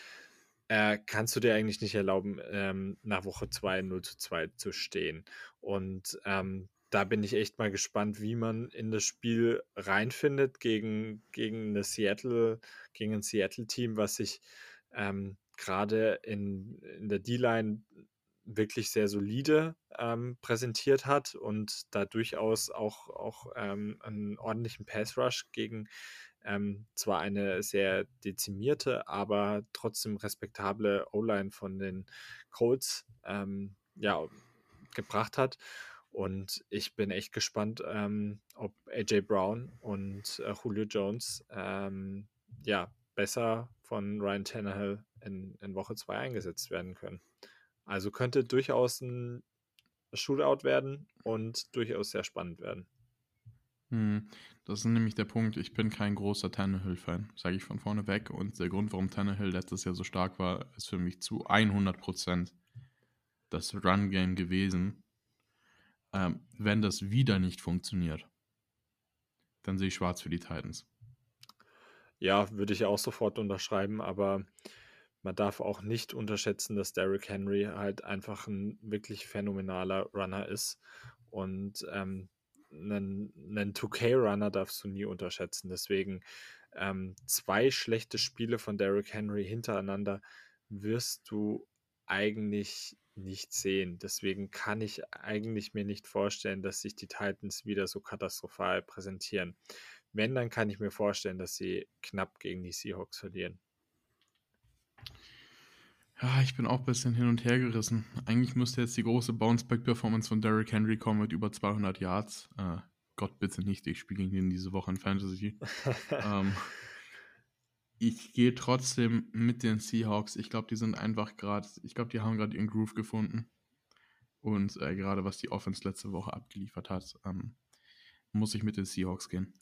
äh, kannst du dir eigentlich nicht erlauben, ähm, nach Woche 2 0 zu 2 zu stehen. Und ähm, da bin ich echt mal gespannt, wie man in das Spiel reinfindet gegen, gegen eine Seattle, gegen ein Seattle-Team, was sich ähm, gerade in, in der D-Line wirklich sehr solide ähm, präsentiert hat und da durchaus auch, auch ähm, einen ordentlichen Pass-Rush gegen ähm, zwar eine sehr dezimierte, aber trotzdem respektable O-Line von den Colts ähm, ja, gebracht hat. Und ich bin echt gespannt, ähm, ob AJ Brown und äh, Julio Jones ähm, ja besser von Ryan Tannehill in, in Woche 2 eingesetzt werden können. Also könnte durchaus ein Shootout werden und durchaus sehr spannend werden. Hm, das ist nämlich der Punkt. Ich bin kein großer Tannehill-Fan, sage ich von vorne weg. Und der Grund, warum Tannehill letztes Jahr so stark war, ist für mich zu 100% das Run-Game gewesen. Ähm, wenn das wieder nicht funktioniert, dann sehe ich schwarz für die Titans. Ja, würde ich auch sofort unterschreiben, aber man darf auch nicht unterschätzen, dass Derrick Henry halt einfach ein wirklich phänomenaler Runner ist. Und ähm, einen, einen 2K-Runner darfst du nie unterschätzen. Deswegen ähm, zwei schlechte Spiele von Derrick Henry hintereinander wirst du eigentlich nicht sehen. Deswegen kann ich eigentlich mir nicht vorstellen, dass sich die Titans wieder so katastrophal präsentieren. Wenn, dann kann ich mir vorstellen, dass sie knapp gegen die Seahawks verlieren. Ja, ich bin auch ein bisschen hin und her gerissen. Eigentlich müsste jetzt die große Bounceback-Performance von Derrick Henry kommen mit über 200 Yards. Äh, Gott bitte nicht, ich spiele gegen ihn diese Woche in Fantasy. ähm, ich gehe trotzdem mit den Seahawks. Ich glaube, die sind einfach gerade, ich glaube, die haben gerade ihren Groove gefunden. Und äh, gerade was die Offense letzte Woche abgeliefert hat, ähm, muss ich mit den Seahawks gehen.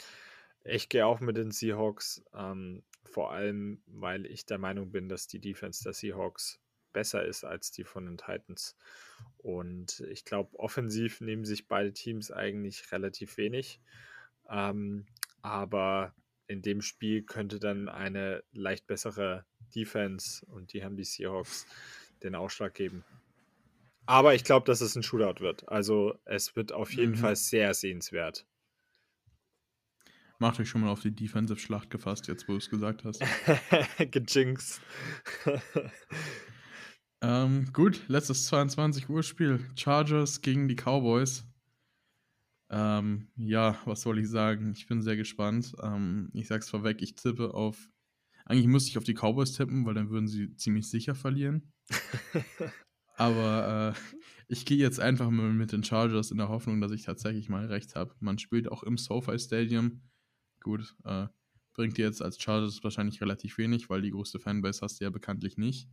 Ich gehe auch mit den Seahawks. Ähm, vor allem, weil ich der Meinung bin, dass die Defense der Seahawks besser ist als die von den Titans. Und ich glaube, offensiv nehmen sich beide Teams eigentlich relativ wenig. Ähm, aber in dem Spiel könnte dann eine leicht bessere Defense und die haben die Seahawks den Ausschlag geben. Aber ich glaube, dass es ein Shootout wird. Also es wird auf jeden mhm. Fall sehr sehenswert. Macht euch schon mal auf die Defensive-Schlacht gefasst, jetzt wo du es gesagt hast. Gejinx. ähm, gut, letztes 22 Uhr Spiel. Chargers gegen die Cowboys. Ähm, ja, was soll ich sagen? Ich bin sehr gespannt. Ähm, ich sag's vorweg, ich tippe auf. Eigentlich müsste ich auf die Cowboys tippen, weil dann würden sie ziemlich sicher verlieren. Aber äh, ich gehe jetzt einfach mal mit den Chargers in der Hoffnung, dass ich tatsächlich mal recht habe. Man spielt auch im SoFi Stadium. Gut, äh, bringt dir jetzt als Chargers wahrscheinlich relativ wenig, weil die größte Fanbase hast du ja bekanntlich nicht.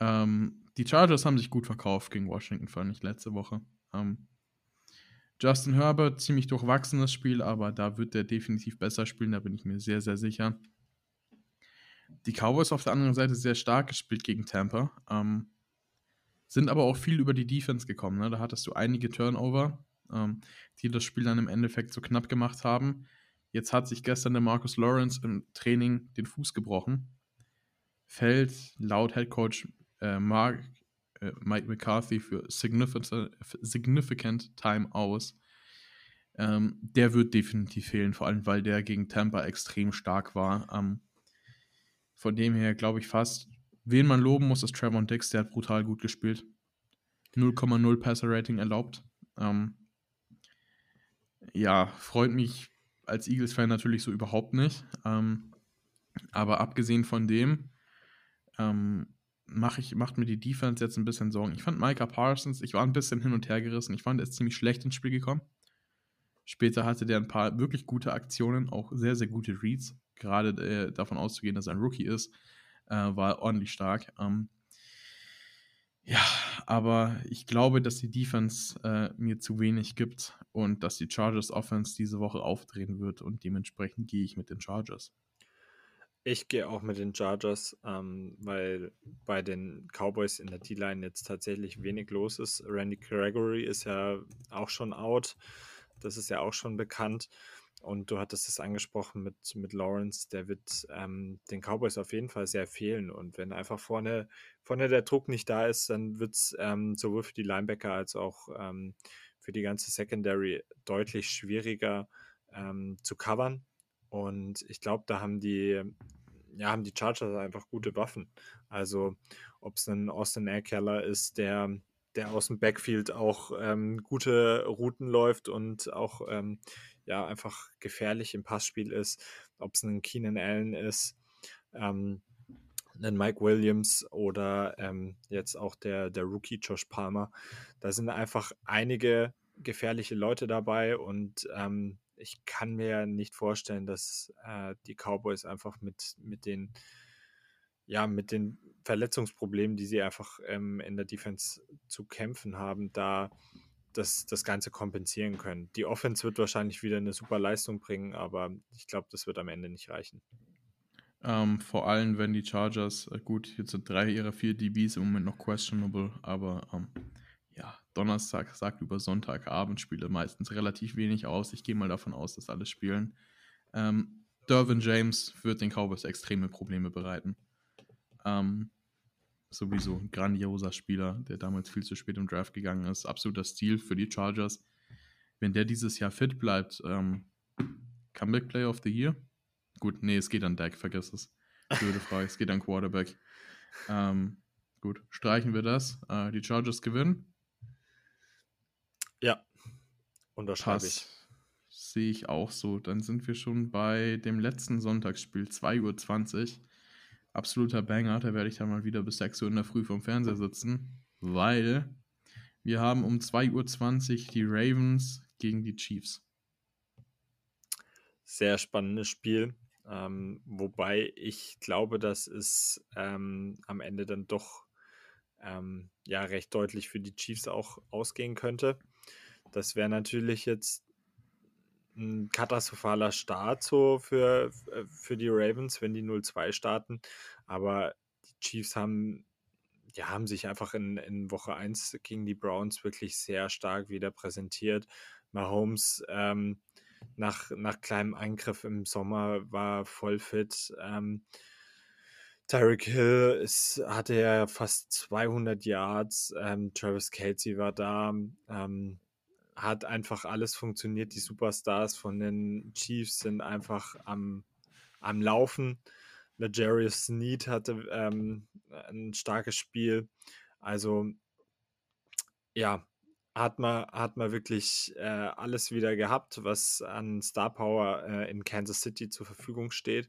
Ähm, die Chargers haben sich gut verkauft gegen Washington, fand ich letzte Woche. Ähm, Justin Herbert, ziemlich durchwachsenes Spiel, aber da wird er definitiv besser spielen, da bin ich mir sehr, sehr sicher. Die Cowboys auf der anderen Seite sehr stark gespielt gegen Tampa. Ähm, sind aber auch viel über die Defense gekommen. Ne? Da hattest du einige Turnover, ähm, die das Spiel dann im Endeffekt so knapp gemacht haben. Jetzt hat sich gestern der Marcus Lawrence im Training den Fuß gebrochen. Fällt laut Head Coach äh, Mark, äh, Mike McCarthy für significant, significant Time aus. Ähm, der wird definitiv fehlen, vor allem weil der gegen Tampa extrem stark war. Ähm, von dem her glaube ich fast, wen man loben muss, ist Trevor Dix, der hat brutal gut gespielt. 0,0 Passer Rating erlaubt. Ähm, ja, freut mich als Eagles-Fan natürlich so überhaupt nicht. Ähm, aber abgesehen von dem, ähm, mach ich, macht mir die Defense jetzt ein bisschen Sorgen. Ich fand Micah Parsons, ich war ein bisschen hin und her gerissen. Ich fand, er ist ziemlich schlecht ins Spiel gekommen. Später hatte der ein paar wirklich gute Aktionen, auch sehr, sehr gute Reads. Gerade äh, davon auszugehen, dass er ein Rookie ist, äh, war ordentlich stark. Ähm, ja, aber ich glaube, dass die Defense äh, mir zu wenig gibt und dass die Chargers Offense diese Woche aufdrehen wird und dementsprechend gehe ich mit den Chargers. Ich gehe auch mit den Chargers, ähm, weil bei den Cowboys in der D-Line jetzt tatsächlich wenig los ist. Randy Gregory ist ja auch schon out. Das ist ja auch schon bekannt. Und du hattest es angesprochen mit, mit Lawrence, der wird ähm, den Cowboys auf jeden Fall sehr fehlen. Und wenn einfach vorne, vorne der Druck nicht da ist, dann wird es ähm, sowohl für die Linebacker als auch ähm, für die ganze Secondary deutlich schwieriger ähm, zu covern. Und ich glaube, da haben die, ja, haben die Chargers einfach gute Waffen. Also, ob es ein Austin Airkeller ist, der, der aus dem Backfield auch ähm, gute Routen läuft und auch ähm, ja einfach gefährlich im Passspiel ist, ob es ein Keenan Allen ist, ähm, ein Mike Williams oder ähm, jetzt auch der, der Rookie Josh Palmer. Da sind einfach einige gefährliche Leute dabei und ähm, ich kann mir nicht vorstellen, dass äh, die Cowboys einfach mit, mit den ja, mit den Verletzungsproblemen, die sie einfach ähm, in der Defense zu kämpfen haben, da das, das Ganze kompensieren können. Die Offense wird wahrscheinlich wieder eine super Leistung bringen, aber ich glaube, das wird am Ende nicht reichen. Ähm, vor allem, wenn die Chargers, äh, gut, jetzt sind drei ihrer vier DBs im Moment noch questionable, aber ähm, ja, Donnerstag sagt über Sonntagabend Spiele meistens relativ wenig aus. Ich gehe mal davon aus, dass alle spielen. Ähm, Dervin James wird den Cowboys extreme Probleme bereiten. Ähm, sowieso ein grandioser Spieler, der damals viel zu spät im Draft gegangen ist. Absoluter Stil für die Chargers. Wenn der dieses Jahr fit bleibt, ähm, Comeback Player of the Year? Gut, nee, es geht an Dak, vergiss es. Blöde Frage, es geht an Quarterback. Ähm, gut, streichen wir das. Äh, die Chargers gewinnen. Ja, unterschreibe ich. Sehe ich auch so. Dann sind wir schon bei dem letzten Sonntagsspiel, 2.20 Uhr absoluter Banger. Da werde ich dann mal wieder bis 6 Uhr in der Früh vom Fernseher sitzen, weil wir haben um 2.20 Uhr die Ravens gegen die Chiefs. Sehr spannendes Spiel. Ähm, wobei ich glaube, dass es ähm, am Ende dann doch ähm, ja recht deutlich für die Chiefs auch ausgehen könnte. Das wäre natürlich jetzt ein katastrophaler Start so für, äh, für die Ravens, wenn die 0-2 starten. Aber die Chiefs haben, ja, haben sich einfach in, in Woche 1 gegen die Browns wirklich sehr stark wieder präsentiert. Mahomes ähm, nach, nach kleinem Eingriff im Sommer war voll fit. Ähm, Tyreek Hill ist, hatte ja fast 200 Yards. Ähm, Travis Kelsey war da. Ähm, hat einfach alles funktioniert. Die Superstars von den Chiefs sind einfach am, am Laufen. Legarius Sneed hatte ähm, ein starkes Spiel. Also ja, hat man, hat man wirklich äh, alles wieder gehabt, was an Star Power äh, in Kansas City zur Verfügung steht.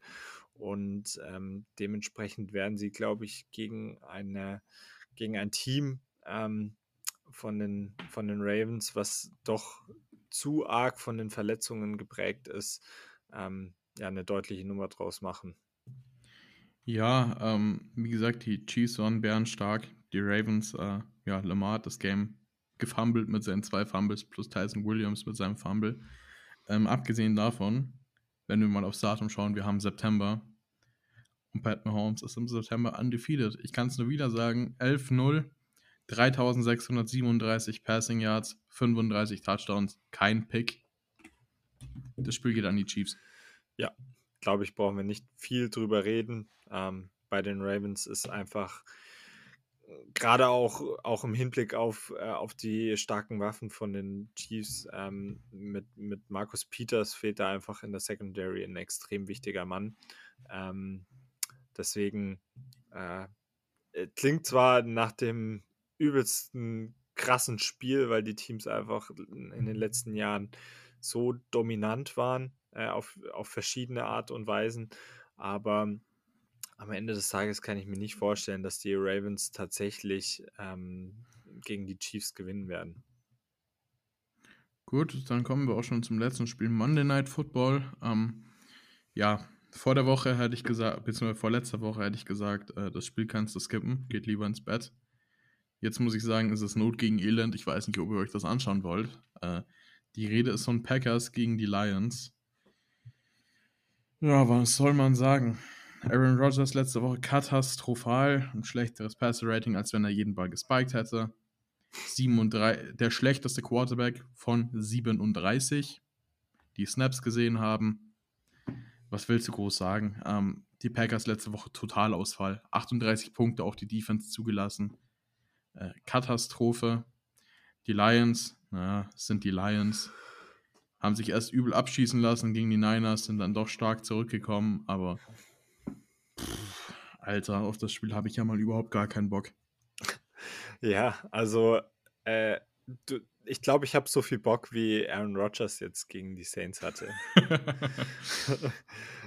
Und ähm, dementsprechend werden sie, glaube ich, gegen, eine, gegen ein Team ähm, von den, von den Ravens, was doch zu arg von den Verletzungen geprägt ist, ähm, ja, eine deutliche Nummer draus machen. Ja, ähm, wie gesagt, die Chiefs waren bärenstark. Die Ravens, äh, ja, Lamar hat das Game gefumbled mit seinen zwei Fumbles plus Tyson Williams mit seinem Fumble. Ähm, abgesehen davon, wenn wir mal aufs Datum schauen, wir haben September und Pat Mahomes ist im September undefeated. Ich kann es nur wieder sagen, 11-0 3637 Passing Yards, 35 Touchdowns, kein Pick. Das Spiel geht an die Chiefs. Ja, glaube ich, brauchen wir nicht viel drüber reden. Ähm, bei den Ravens ist einfach gerade auch, auch im Hinblick auf, äh, auf die starken Waffen von den Chiefs ähm, mit, mit Markus Peters fehlt da einfach in der Secondary ein extrem wichtiger Mann. Ähm, deswegen äh, klingt zwar nach dem übelsten krassen Spiel, weil die Teams einfach in den letzten Jahren so dominant waren äh, auf, auf verschiedene Art und Weisen. Aber am Ende des Tages kann ich mir nicht vorstellen, dass die Ravens tatsächlich ähm, gegen die Chiefs gewinnen werden. Gut, dann kommen wir auch schon zum letzten Spiel, Monday Night Football. Ähm, ja, vor der Woche hätte ich gesagt, beziehungsweise vor letzter Woche hätte ich gesagt, äh, das Spiel kannst du skippen, geht lieber ins Bett. Jetzt muss ich sagen, ist es Not gegen Elend. Ich weiß nicht, ob ihr euch das anschauen wollt. Äh, die Rede ist von Packers gegen die Lions. Ja, was soll man sagen? Aaron Rodgers letzte Woche katastrophal. Ein schlechteres Passer-Rating, als wenn er jeden Ball gespiked hätte. 37, der schlechteste Quarterback von 37. die Snaps gesehen haben. Was willst du groß sagen? Ähm, die Packers letzte Woche Totalausfall. 38 Punkte auf die Defense zugelassen. Äh, Katastrophe. Die Lions, naja, sind die Lions. Haben sich erst übel abschießen lassen gegen die Niners, sind dann doch stark zurückgekommen, aber pff, Alter, auf das Spiel habe ich ja mal überhaupt gar keinen Bock. Ja, also äh, du, ich glaube, ich habe so viel Bock, wie Aaron Rodgers jetzt gegen die Saints hatte.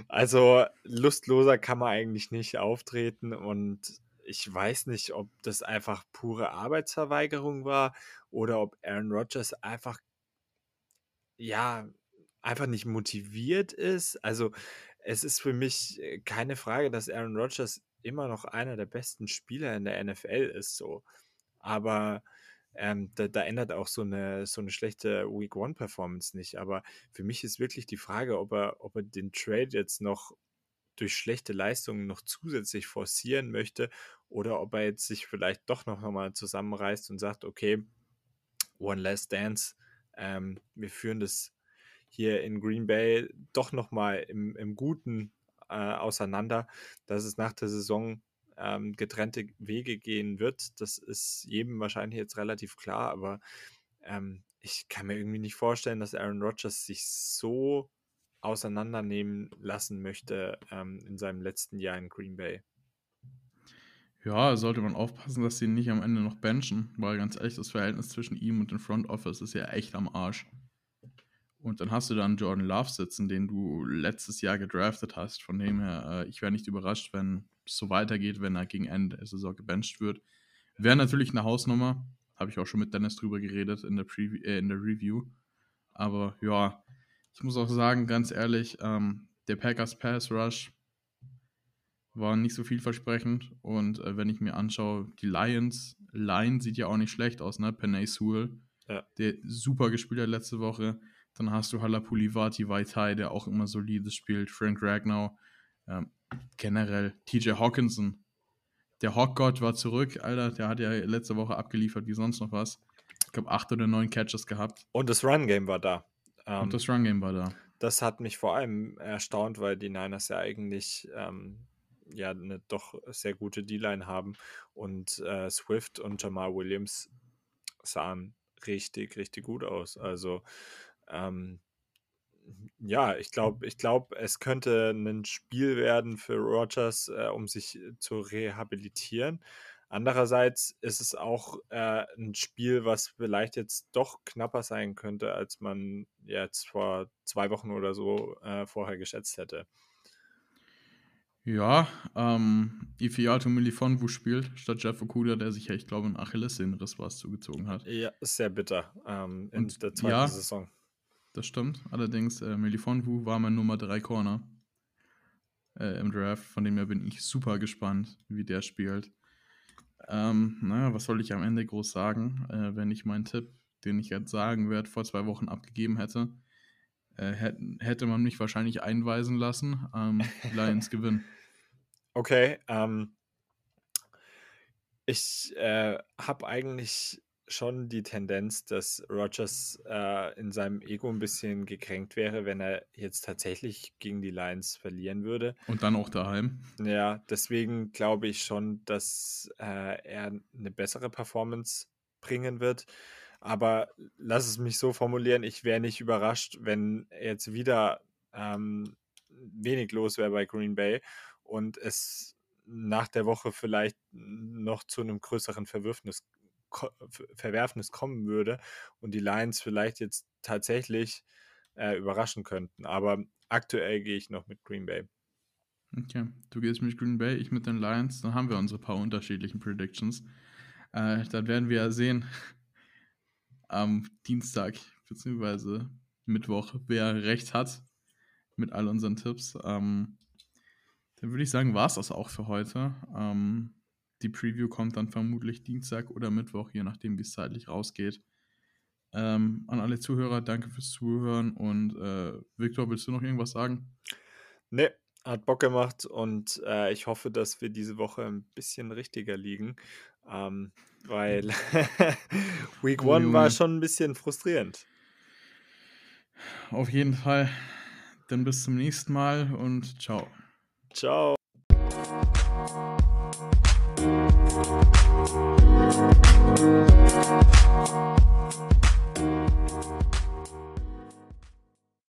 also lustloser kann man eigentlich nicht auftreten und ich weiß nicht, ob das einfach pure Arbeitsverweigerung war oder ob Aaron Rodgers einfach, ja, einfach nicht motiviert ist. Also es ist für mich äh, keine Frage, dass Aaron Rodgers immer noch einer der besten Spieler in der NFL ist, so. Aber ähm, da, da, ändert auch so eine, so eine schlechte Week One Performance nicht. Aber für mich ist wirklich die Frage, ob er, ob er den Trade jetzt noch durch schlechte Leistungen noch zusätzlich forcieren möchte oder ob er jetzt sich vielleicht doch noch mal zusammenreißt und sagt, okay, one last dance, ähm, wir führen das hier in Green Bay doch noch mal im, im Guten äh, auseinander, dass es nach der Saison ähm, getrennte Wege gehen wird. Das ist jedem wahrscheinlich jetzt relativ klar, aber ähm, ich kann mir irgendwie nicht vorstellen, dass Aaron Rodgers sich so auseinandernehmen lassen möchte ähm, in seinem letzten Jahr in Green Bay. Ja, sollte man aufpassen, dass sie ihn nicht am Ende noch benchen, weil ganz ehrlich, das Verhältnis zwischen ihm und dem Front Office ist ja echt am Arsch. Und dann hast du dann Jordan Love sitzen, den du letztes Jahr gedraftet hast. Von dem her, äh, ich wäre nicht überrascht, wenn es so weitergeht, wenn er gegen Ende der Saison gebencht wird. Wäre natürlich eine Hausnummer. Habe ich auch schon mit Dennis drüber geredet in der, Preview, äh, in der Review. Aber ja, ich muss auch sagen, ganz ehrlich, ähm, der Packers Pass Rush war nicht so vielversprechend. Und äh, wenn ich mir anschaue, die Lions, Line sieht ja auch nicht schlecht aus, ne? Penay Sewell, ja. der super gespielt hat letzte Woche. Dann hast du Halapulivati Vaitai, der auch immer solides spielt. Frank Ragnow. Ähm, generell TJ Hawkinson. Der Hawkgott war zurück, Alter. Der hat ja letzte Woche abgeliefert wie sonst noch was. Ich glaube, acht oder neun Catches gehabt. Und das Run-Game war da. Ähm, Und das Run-Game war da. Das hat mich vor allem erstaunt, weil die Niners ja eigentlich ähm, ja eine doch sehr gute D-Line haben. Und äh, Swift und Jamal Williams sahen richtig, richtig gut aus. Also ähm, ja, ich glaube, ich glaube, es könnte ein Spiel werden für Rogers, äh, um sich zu rehabilitieren. Andererseits ist es auch äh, ein Spiel, was vielleicht jetzt doch knapper sein könnte, als man jetzt vor zwei Wochen oder so äh, vorher geschätzt hätte. Ja, ähm, Ifiato Milifonwu spielt statt Jeff Okuda, der sich ja, ich glaube, ein Achillessehnenriss was zugezogen hat. Ja, ist sehr bitter ähm, in Und, der zweiten ja, Saison. Das stimmt. Allerdings, äh, Milifonwu war mein Nummer 3 Corner äh, im Draft. Von dem her bin ich super gespannt, wie der spielt. Ähm, naja, was soll ich am Ende groß sagen, äh, wenn ich meinen Tipp, den ich jetzt sagen werde, vor zwei Wochen abgegeben hätte? Äh, hätte, hätte man mich wahrscheinlich einweisen lassen. Ähm, Lions gewinnen. Okay, ähm, ich äh, habe eigentlich schon die Tendenz, dass Rogers äh, in seinem Ego ein bisschen gekränkt wäre, wenn er jetzt tatsächlich gegen die Lions verlieren würde. Und dann auch daheim. Ja, deswegen glaube ich schon, dass äh, er eine bessere Performance bringen wird. Aber lass es mich so formulieren, ich wäre nicht überrascht, wenn jetzt wieder ähm, wenig los wäre bei Green Bay und es nach der Woche vielleicht noch zu einem größeren Verwürfnis Verwerfnis kommen würde und die Lions vielleicht jetzt tatsächlich äh, überraschen könnten. Aber aktuell gehe ich noch mit Green Bay. Okay, du gehst mit Green Bay, ich mit den Lions. Dann haben wir unsere paar unterschiedlichen Predictions. Äh, dann werden wir ja sehen am Dienstag bzw. Mittwoch, wer recht hat mit all unseren Tipps. Ähm, dann würde ich sagen, war es das auch für heute. Ähm, die Preview kommt dann vermutlich Dienstag oder Mittwoch, je nachdem, wie es zeitlich rausgeht. Ähm, an alle Zuhörer, danke fürs Zuhören und äh, Victor, willst du noch irgendwas sagen? Nee, hat Bock gemacht und äh, ich hoffe, dass wir diese Woche ein bisschen richtiger liegen, ähm, weil Week oh, One war schon ein bisschen frustrierend. Auf jeden Fall. Dann bis zum nächsten Mal und ciao. Ciao.